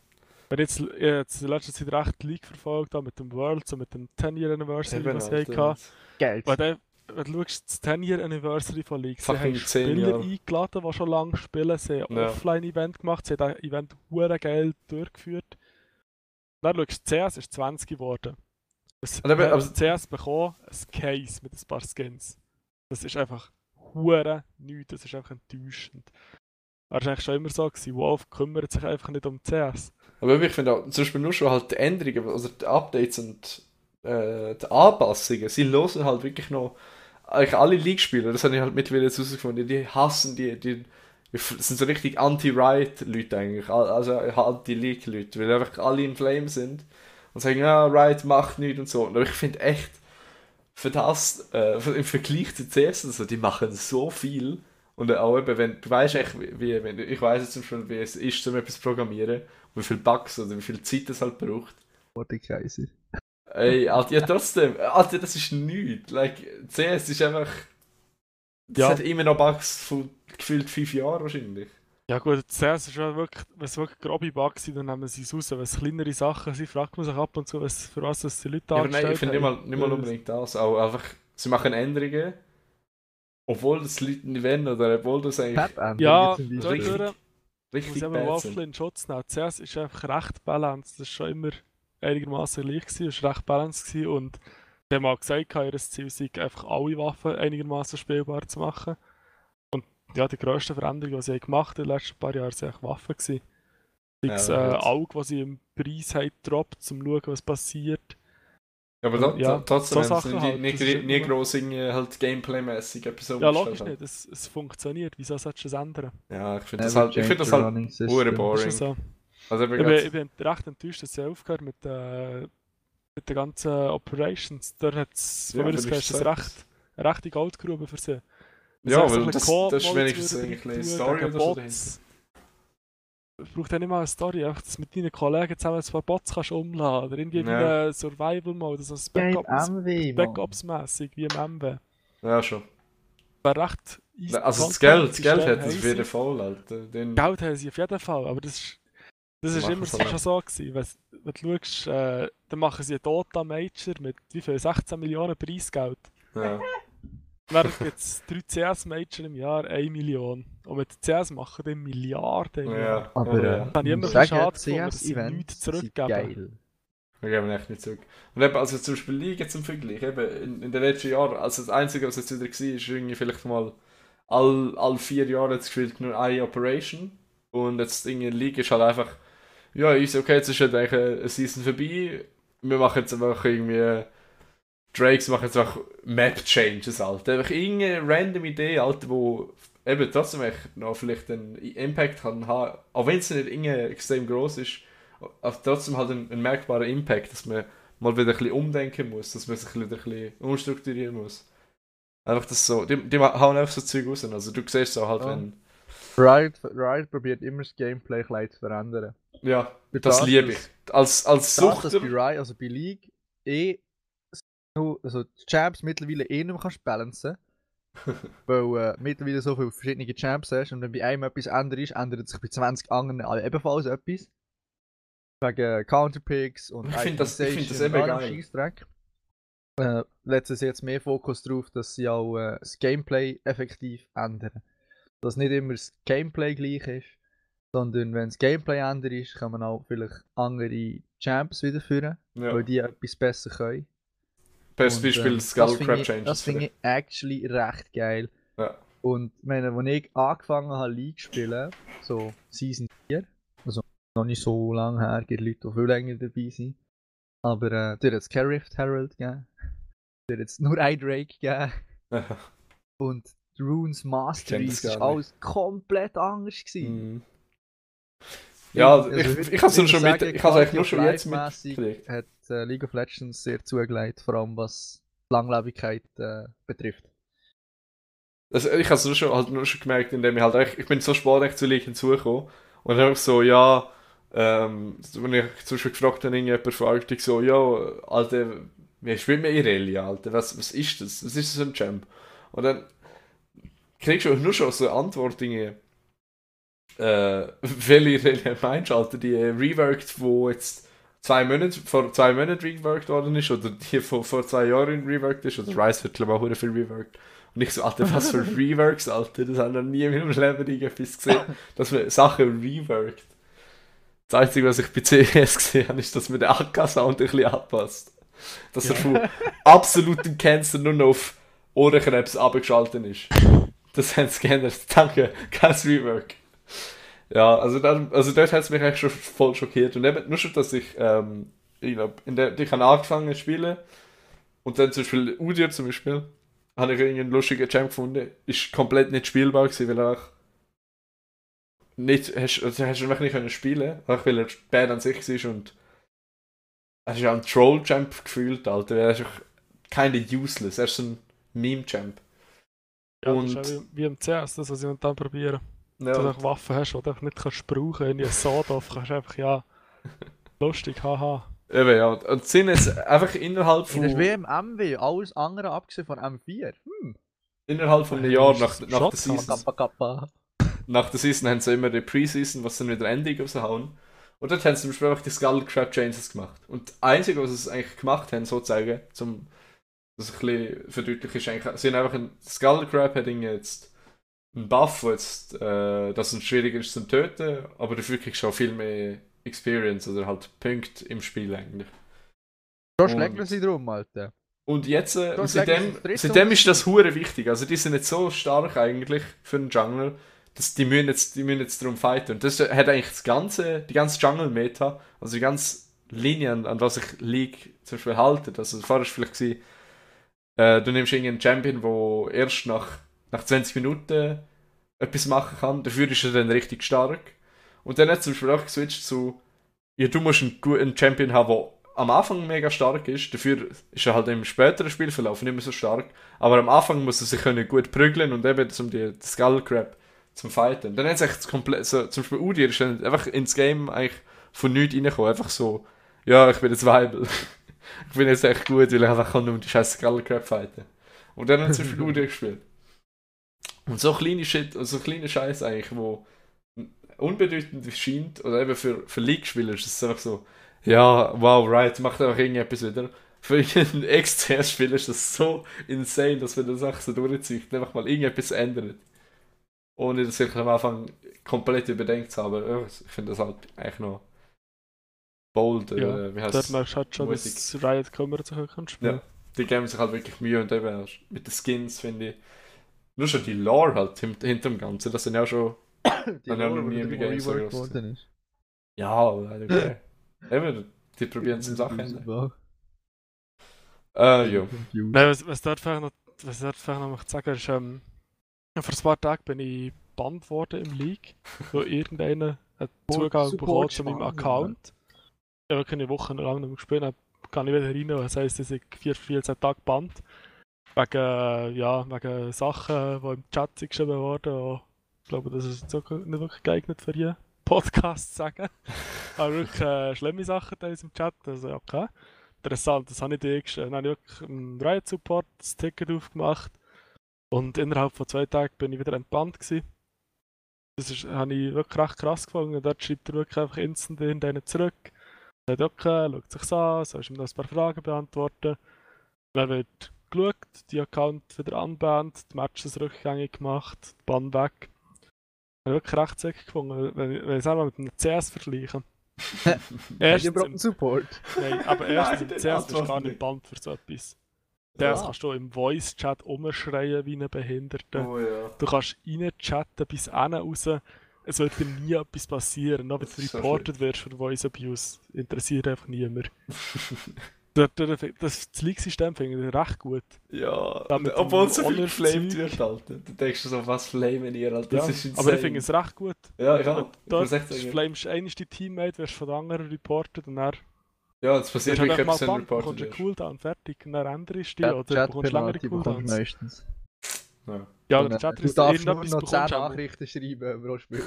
Wenn ich jetzt, ich jetzt in letzter Zeit recht die League verfolgt habe mit dem World, so mit dem 10-Year Anniversary, was sie Alter. hatten. Geld. Wenn wenn du schaust, das 10-Year Anniversary von League, sie haben 10 Spieler Jahre. eingeladen, die schon lange spielen, sie haben ein Ja. Offline-Event gemacht, sie haben das Event hure geil durchgeführt. Dann schaust du, CS ist 20 geworden. Es Aber- aber- CS bekommen, ein Case mit ein paar Skins. Das ist einfach hure nichts, das ist einfach enttäuschend. Das war eigentlich schon immer so, gewesen. Wolf kümmert sich einfach nicht um CS. Aber ich finde auch, zum Beispiel nur schon halt die Änderungen, also die Updates und äh, die Anpassungen, sie hören halt wirklich noch, eigentlich alle League-Spieler, das habe ich halt mittlerweile jetzt herausgefunden, die hassen die, die, die sind so richtig Anti-Riot-Leute eigentlich, al- also Anti-League-Leute, weil einfach alle in Flame sind und sagen, ja, Riot macht nichts und so. Aber ich finde echt, für das, äh, im Vergleich zu CS, also, die machen so viel. Und auch eben, wenn du weißt echt, wie, wenn, ich weiß jetzt zum Beispiel, wie es ist, um etwas zu programmieren, wie viel Bugs oder wie viel Zeit es halt braucht. Mordekaiser. Ey, Alter, ja trotzdem, Alter, das ist nichts. Like, CS ist einfach. Es Ja. hat immer noch Bugs von gefühlt fünf Jahren wahrscheinlich. Ja gut, CS ist ja wirklich, wenn es wirklich grobe Bugs sind, dann nehmen sie es raus. Wenn es kleinere Sachen sind, fragt man sich ab und zu, was, für was das die Leute Ja, aber nein, ich finde nicht mal, nicht mal unbedingt das. Auch einfach, sie machen Änderungen, obwohl das die Leute nicht wollen oder obwohl das eigentlich Ja, richtig muss richtig ich eben Waffel in Schutz nehmen. CS ist einfach recht balanced. Das war schon immer einigermaßen gleich. gewesen. Es war recht balanced gewesen und sie haben auch gesagt, ihr Ziel sei einfach alle Waffen einigermaßen spielbar zu machen. Und ja, die grössten Veränderungen, die sie haben gemacht in den letzten paar Jahren, waren eigentlich Waffen. Gewesen. Sei es Ja, äh. Auge, die sie im Preis haben gedroppt, um zu schauen, was passiert. Ja, aber da, Ja, trotzdem so Sachen nie, halt, nie, nie gross irgendwie halt Gameplay-mäßig etwas Ja, logisch nicht. Es, es funktioniert. Wieso solltest du es ändern? Ja, ich finde das halt, ich find das halt boring. so. Also Ich bin, ich bin recht enttäuscht, dass sie aufgehört mit, äh, mit den ganzen Operations. Da hat es Ja, von mir weil aus gesehen, das recht, eine rechte Goldgrube für sie. Wenn Ja, sie weil ein das- das ist wenigstens eine tun Story oder so Bots. Es braucht ja nicht mal eine Story, einfach dass du mit deinen Kollegen zusammen ein paar Bots kannst umladen oder irgendwie Ja. Survival-Mode, so ein MW, Mann. Backups-mässig, wie im MW. ja, schon. Wäre recht easy. Also das Geld, das Geld hat es haben auf sie. jeden Fall, Alter. Den, Geld haben sie auf jeden Fall, aber das ist, das machen immer so, schon so gewesen. Wenn, wenn du schaust, äh, dann machen sie einen Dota Major mit wie viel? 16 Millionen Preisgeld. ja. Dann gibt es 3 CS Major im Jahr, 1 Million. Und mit CS machen die Ja, Milliarden im Jahr. Aber äh, ja. Habe ich immer ein bisschen sagen, schade gefunden, dass sie nichts zurückgeben. geil. Wir geben echt nicht zurück. Und eben, also zum Beispiel Liga zum Vergleich, eben in, in den letzten Jahren, also das Einzige, was jetzt wieder war, ist irgendwie vielleicht mal all, all vier Jahre jetzt gespielt nur eine Operation. Und jetzt in der Liga ist halt einfach, ja, ist okay, jetzt ist halt eigentlich eine Season vorbei. Wir machen jetzt einfach irgendwie, Drakes machen jetzt einfach Map-Changes, halt. Einfach irgendeine random Idee, halt, wo eben trotzdem noch vielleicht einen Impact kann haben, auch wenn es nicht extrem groß ist aber trotzdem halt ein, ein merkbarer Impact, dass man mal wieder ein bisschen umdenken muss, dass man sich wieder ein bisschen umstrukturieren muss. Einfach das so, die, die hauen einfach so Zeug raus. Also du siehst so halt, Ja. wenn. Riot, Riot probiert immer das Gameplay bisschen zu verändern. Ja, Für das liebe ich. Als, als Das, dass bei Riot, also bei League, eh so- also die Champs mittlerweile eh nicht mehr kannst balancen weil äh, mittlerweile so viele verschiedene Champs hast und wenn bei einem etwas ändert ist, ändert sich bei 20 anderen alle ebenfalls etwas. Wegen Counterpicks und Ich find das- ich find das eben allem geil. Äh, letztes jetzt mehr Fokus darauf, dass sie auch äh, das Gameplay effektiv ändern. Dass nicht immer das Gameplay gleich ist, sondern wenn das Gameplay ändert ist, kann man auch vielleicht andere Champs wieder führen, Ja. weil die etwas besser können. Bestes Beispiel ähm, Skull das ich- Changes. Das finde ich actually recht geil. Ja. Und meine, als ich angefangen habe, League zu spielen, so Season 4, also noch nicht so lange her, gibt Leute, die viel länger dabei sind. Aber äh, der hat jetzt kein Rift Herald gegeben. Der hat jetzt nur ein Drake gegeben. Und Runes ist gar alles komplett anders gewesen. Mhm. Ja, Also, ich, ich habe es schon mit, ich habe eigentlich nur schon jetzt mitgekriegt. hat äh, League of Legends sehr zugelegt, vor allem was Langlebigkeit äh, betrifft. Also ich habe es nur schon, halt nur schon gemerkt, indem ich halt echt, ich bin so spät echt zu League hinzugekommen und dann einfach so, ja, ähm, wenn ich zum Beispiel gefragt habe, irgendjemand von Arctic so, ja, Alter, wie spielt man Irelia, Alter, was, was ist das? Was ist das für ein Champ? Und dann kriegst du nur schon so eine Antwort, Dinge, äh, welche Irelia meinst du, Alter, die reworked, wo jetzt zwei Monate, vor zwei Monaten reworked worden ist, oder die vor, vor zwei Jahren reworked ist, oder Rise wird glaube ich auch viel reworked. Und ich so, Alter, was für Reworks, Alter, das habe ich noch nie in meinem Leben irgendetwas gesehen, dass man Sachen reworkt. Das Einzige, was ich bei CS gesehen habe, ist, dass man den AK-Sound ein bisschen anpasst. Dass er von absolutem Cancer nur noch auf Ohrenkrebs abgeschaltet ist. Das haben sie geändert. Danke, kein Rework. Ja, also, dann, also dort hat es mich eigentlich schon voll schockiert. Und eben nur schon, dass ich, ähm, ich glaube, in der, ich habe angefangen zu spielen und dann zum Beispiel Udir zum Beispiel, habe ich irgendeinen lustigen Champ gefunden, ist komplett nicht spielbar gewesen, weil er auch nicht, hast, also hast du nicht können spielen, einfach weil er bad an sich war und er ist auch ein Troll-Champ gefühlt, Alter, er ist auch kinda useless, er ist so ein Meme-Champ. Ja, Und- das ist auch wie, wie im CS, das was ich momentan probiere. Ja, Dass du einfach Waffen hast, die du einfach nicht kannst brauchen. In ein Sawdorf kannst du einfach, ja, lustig, haha. eben, ja. Und sind jetzt einfach innerhalb In der von, WM MW, alles andere abgesehen von M4. Hm. innerhalb von einem Jahr nach, nach der Season Kappa, kappa. nach der Season haben sie immer die Preseason, was dann wieder Ending raushauen. Und dort haben sie zum Beispiel einfach die Skull Crab Changes gemacht. Und das Einzige, was sie eigentlich gemacht haben, sozusagen, zum das ein bisschen verdeutlichen, ist eigentlich, sie haben einfach ein Skull Crab hat jetzt einen Buff, wo jetzt, äh, das es schwieriger ist zum Töten, aber dafür kriegst du auch viel mehr Experience oder halt Punkte im Spiel eigentlich. Josh Und- Legler sie drum, Alter. Und jetzt, äh, hast seitdem, seitdem ist das hure wichtig. Also die sind nicht so stark eigentlich für einen Jungler, dass die müssen jetzt, die müssen jetzt darum fighten. Und das hat eigentlich das ganze, die ganze Jungle-Meta, also die ganze Linie, an, an was ich League zum Beispiel halte. Also vorher war vielleicht gewesen, äh, du nimmst irgendeinen Champion, der erst nach, nach 20 Minuten etwas machen kann. Dafür ist er dann richtig stark. Und dann hat es zum Beispiel auch geswitcht zu, ja, du musst einen guten Champion haben, der am Anfang mega stark ist. Dafür ist er halt im späteren Spielverlauf nicht mehr so stark. Aber am Anfang muss er sich können gut prügeln und eben zum die Skull Crab zum Fighten. Dann hat es echt komplett, so, zum Beispiel Udir ist dann einfach ins Game eigentlich von nichts reingekommen. Einfach so, ja, ich bin jetzt Weibel. ich bin jetzt echt gut, weil ich einfach kann um die scheiß Skull Crab fighten. Und dann hat zum Beispiel Udir gespielt. Und so kleine Shit, so kleine Scheiß eigentlich, wo unbedeutend scheint, oder eben für, für League-Spieler ist es einfach so, ja, wow, right, macht einfach irgendetwas wieder. Für einen XCS-Spieler ist das so insane, dass man das einfach so durchzieht und einfach mal irgendetwas ändert. Ohne das wirklich am Anfang komplett überdenkt zu haben. Ja, Ich finde das halt eigentlich noch bold. Ja, äh, wie heißt merkst du halt schon, dass Riot sich auch spielen. Ja. Die geben sich halt wirklich Mühe und eben mit den Skins finde ich. Nur schon die Lore halt hint- hinter dem Ganzen, das sind ja auch schon. Die Habe ich auch noch Lore, nie die im Game so reworked groß worden ist. Ja, aber okay. eben, die probieren zum Sachen ändern. Wow. Äh, ja. Nein, was, was dort vielleicht noch, was dort vielleicht noch möchte sagen ist, ähm, vor ein paar Tagen bin ich bannt worden im League, wo irgendeiner hat Zugang bekommen zu meinem Account. Ich habe keine Woche lang nicht mehr gespielt, dann kann ich wieder rein, das heisst, dass ich 4, 14 Tage bannt. Wegen, ja, wegen Sachen, die im Chat geschrieben wurden. Ich glaube, das ist jetzt auch nicht wirklich geeignet für jeden Podcast zu sagen. Aber wirklich äh, schlimme Sachen da im Chat, also okay. Interessant, das habe ich dir gestellt. Dann habe ich wirklich einen Riot Support, Ticket aufgemacht. Und innerhalb von zwei Tagen bin ich wieder entbannt gewesen. Das ist, habe ich wirklich recht krass gefunden. Dort schreibt er wirklich einfach instant in denen zurück. Sagt, okay, schaut sich an, sollst ihm noch ein paar Fragen beantworten. Dann wird geschaut, die Account wieder anbahnt, die Matches rückgängig gemacht, die Band weg. Ich habe wirklich recht sick gefunden, wenn ich wenn ich es einmal mit einem CS vergleiche. Erstens, überhaupt einen Support? nein, aber erstens im CS das du gar nicht. Band für so etwas. Ja. CS kannst du im Voice-Chat umschreien wie ein Behinderter. Oh ja. Du kannst reinchatten bis hinten raus. Es wird dir nie etwas passieren. Noch wenn Das du ist so reported wirst für Voice Abuse, interessiert einfach niemand. das, das, das, das League-System finde ich recht gut. Ja, Da obwohl es so viel geflamed Honor-Zeug. wird, Alter. Du denkst so, was flamen ihr, Alter? Das Ja, ist insane. aber ich finde es recht gut. Ja, ich auch. Sagen. flamest einmal die Teammate, wirst von den anderen reported und dann Ja, es passiert du wirklich einfach etwas, wenn bekommst einen wirst. Cooldown, fertig. Und dann änderst du die Chat- oder bekommst längere Chat-Penalty bekommst du Cooldowns. meistens. Ja. Ja, oder äh, Chat du ist darfst nur irgendetwas noch 10 bekommst du auch- Nachrichten schreiben pro Spiel.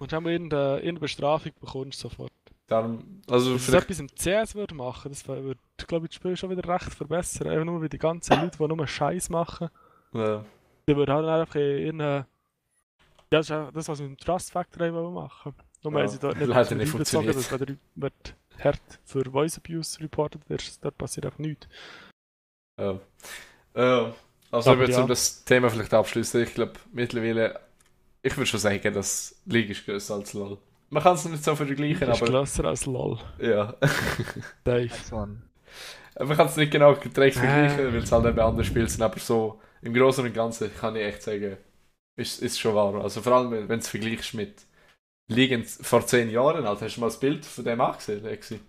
Und schon mal irgendeine, irgendeine Bestrafung bekommst du sofort. Darum, also sie vielleicht, etwas im CS würde machen, das würde, glaube ich, das Spiel schon wieder recht verbessern. Einfach nur, weil die ganzen Leute, die nur Scheiß machen, ja. die würden halt einfach in ihren. Ja, das ist das, was wir mit dem Trust Factor haben wollen machen. Nur Ja, sie dort nicht leider nicht funktioniert. dass wenn du wird hart für Voice Abuse reported wirst, dort passiert einfach nichts. Ja. Ja. Also, Aber ich würde ja. um das Thema vielleicht abschließen. Ich glaube, mittlerweile, ich würde schon sagen, dass League ist größer als LoL. Man kann es nicht so vergleichen, Das ist aber grösser als LOL. ja. Dave. Man kann es nicht genau direkt Äh. vergleichen, weil es halt eben andere Spiele sind, aber so im Großen und Ganzen kann ich echt sagen, ist, ist schon wahr. Also vor allem, wenn du es vergleichst mit Ligen vor zehn Jahren, Alter, hast du mal das Bild von dem angesehen, Lexi?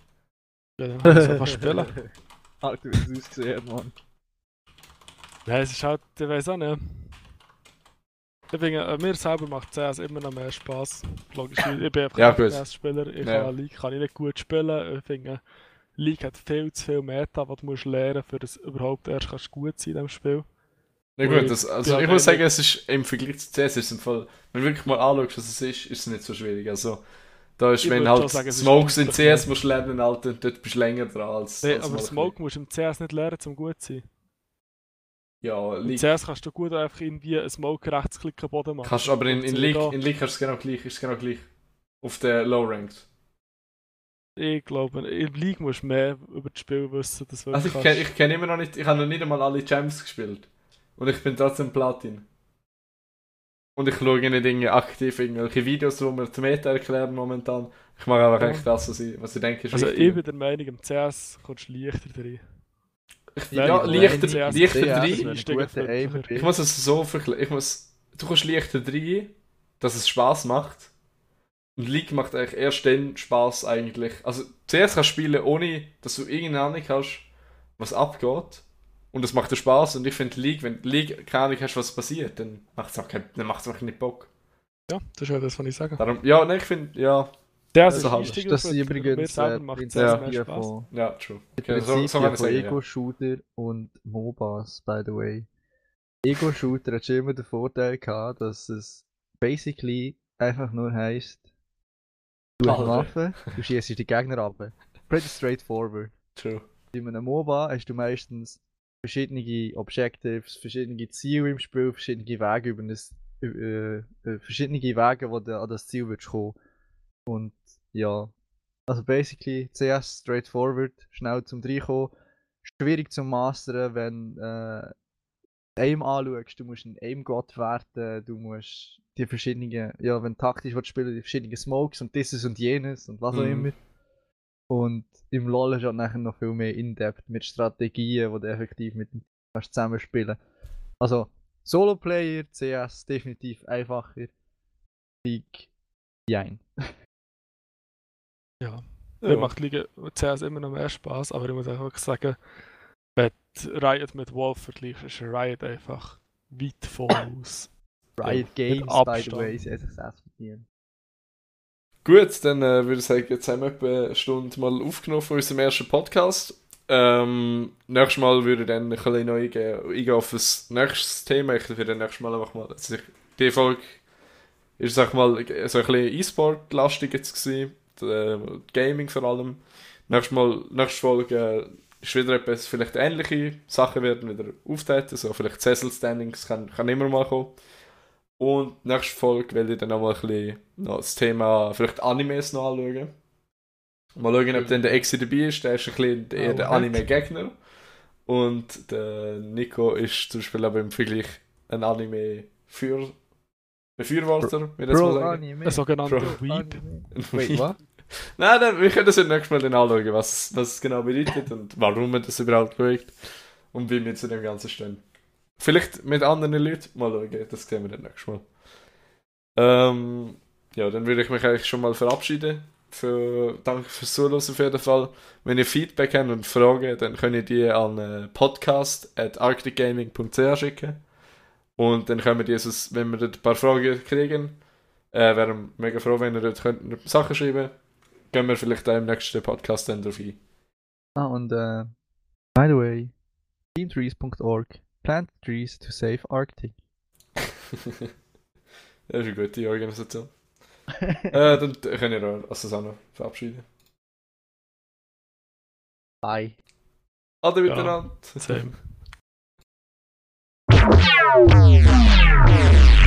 Ja, dann kann ich so fast spielen. Alter, wie es ausgesehen, Mann. Nein, es ist halt, ich weiß auch nicht. Ich finde, äh, mir selber macht CS immer noch mehr Spaß. Logisch, ich bin einfach Ja, ein. CS-Spieler. Ich Ja. kann League kann ich nicht gut spielen. Ich finde, League hat viel zu viel Meta, was du musst lernen musst, für das überhaupt erst kannst du gut sein in diesem Spiel. Na Ui, gut, das, also ja, ich muss nein, sagen, es ist im Vergleich zu CS ist im Fall, wenn du wirklich mal anschaust, was es ist, ist es nicht so schwierig. Also, da ist, Ich wenn halt sagen, Smokes in CS musst du lernen, Alter, dort bist du länger dran als. Nee, als aber Smoke musst du im CS nicht lernen, um gut zu sein. Ja, League. CS kannst du gut einfach irgendwie einen Smoke rechtsklick am Boden machen. Kannst du aber in, in, League, in League kannst du es genau gleich, ist genau gleich. Auf der Low Ranked. Ich glaube, in League musst du mehr über das Spiel wissen. Das Also ich kenne ich kenn immer noch nicht, ich habe noch nicht einmal alle Champs gespielt. Und ich bin trotzdem Platin. Und ich schaue nicht irgendwie aktiv irgendwelche Videos, wo mir die Meta erklären momentan. Ich mache einfach Ja. echt das, was ich, was ich denke Also richtig. ich bin der Meinung, im CS kommst du leichter rein. Ja, leichter, leichter rein. Ich muss es so vergleichen. Ich muss, du kannst leichter rein, dass es Spaß macht. Und League macht eigentlich erst dann Spaß eigentlich. Also CS kannst du spielen, ohne dass du irgendeine Ahnung hast, was abgeht. Und es macht dir Spaß. Und ich finde League, wenn du League keine Ahnung hast, was passiert, dann macht es auch, kein- dann macht's auch nicht Bock. Ja, das ist ja das, was ich sage. Darum, ja, ne, ich finde, ja, Der Also ist halt. Einsteiger Das für übrigens äh, macht Ja. mehr Spaß. von, ja, true. Okay, so, so von sagen, ja. Ego-Shooter und MOBAs, by the way. Ego-Shooter hat schon immer den Vorteil gehabt, dass es basically einfach nur heisst, du hast. Waffe, du schießt die Gegner ab. Pretty straightforward. True. In einem MOBA hast du meistens verschiedene Objectives, verschiedene Ziele im Spiel, verschiedene Wege über ein, äh, äh, verschiedene Wege, wo du an das Ziel willst kommen. Und ja, also basically CS straightforward, schnell zum reinkommen, schwierig zum Mastern, wenn äh, Aim anschaust, du musst einen Aim-Gott werten, du musst die verschiedenen, ja, wenn du taktisch willst spielen, die verschiedenen Smokes und dieses und jenes und was auch Mhm. immer. Und im LoL ist halt nachher noch viel mehr in-depth mit Strategien, die du effektiv mit dem Team zusammenspielen Also, Solo-Player, CS definitiv einfacher. League, jein. Ja. Mir macht Liga CS immer noch mehr Spaß, aber ich muss wirklich sagen, wenn du Riot mit Wolf vergleichst, ist Riot einfach weit voraus. Riot Games, by the way, sie hat sich verdient. Gut, dann äh, würde ich sagen, jetzt haben wir etwa eine Stunde mal aufgenommen von unserem ersten Podcast. Ähm, nächstes Mal würde ich dann ein bisschen neu eingehen, eingehen auf das nächste Thema. Ich würde dann nächstes Mal einfach mal. Also ich, die Folge ist, sag ich mal, so ein bisschen E-Sport-lastig jetzt gewesen. Äh, Gaming vor allem. Nächstes Mal, nächste Folge äh, ist wieder etwas, vielleicht ähnliche Sachen werden wieder auftreten. So vielleicht Cecil Standings kann, kann immer mal kommen. Und nächste Folge werde ich dann noch mal ein bisschen noch das Thema vielleicht Animes noch anschauen. Mal schauen, ob dann der Exi dabei ist. Der ist ein bisschen eher Oh, der nett. Anime-Gegner. Und der Nico ist zum Beispiel aber im Vergleich ein Anime für Befürworter, wie das mal Bro, sagen. Anime. Ein sogenannter. Weep. Wait, was? Nein, nein, wir können das nächstes Mal dann anschauen, was, es genau bedeutet und warum man das überhaupt schaut und wie wir zu dem Ganzen stehen. Vielleicht mit anderen Leuten mal schauen, das sehen wir dann nächstes Mal. Ähm, ja, dann würde ich mich eigentlich schon mal verabschieden. Für, danke fürs Zuhören auf jeden Fall. Wenn ihr Feedback habt und Fragen, dann könnt ihr die an äh, podcast.arcticgaming.ch schicken. Und dann können wir dieses, wenn wir dort ein paar Fragen kriegen, äh, wären wir mega froh, wenn ihr dort könnt Sachen schreiben Gehen wir vielleicht auch im nächsten Podcast dann drauf ein. Ah, und äh, by the way, teamtrees.org plant trees to save Arctic. das ist eine gute Organisation. äh, dann können wir auch als Susanne verabschieden. Bye. Ade Ja. miteinander. Same. Wow.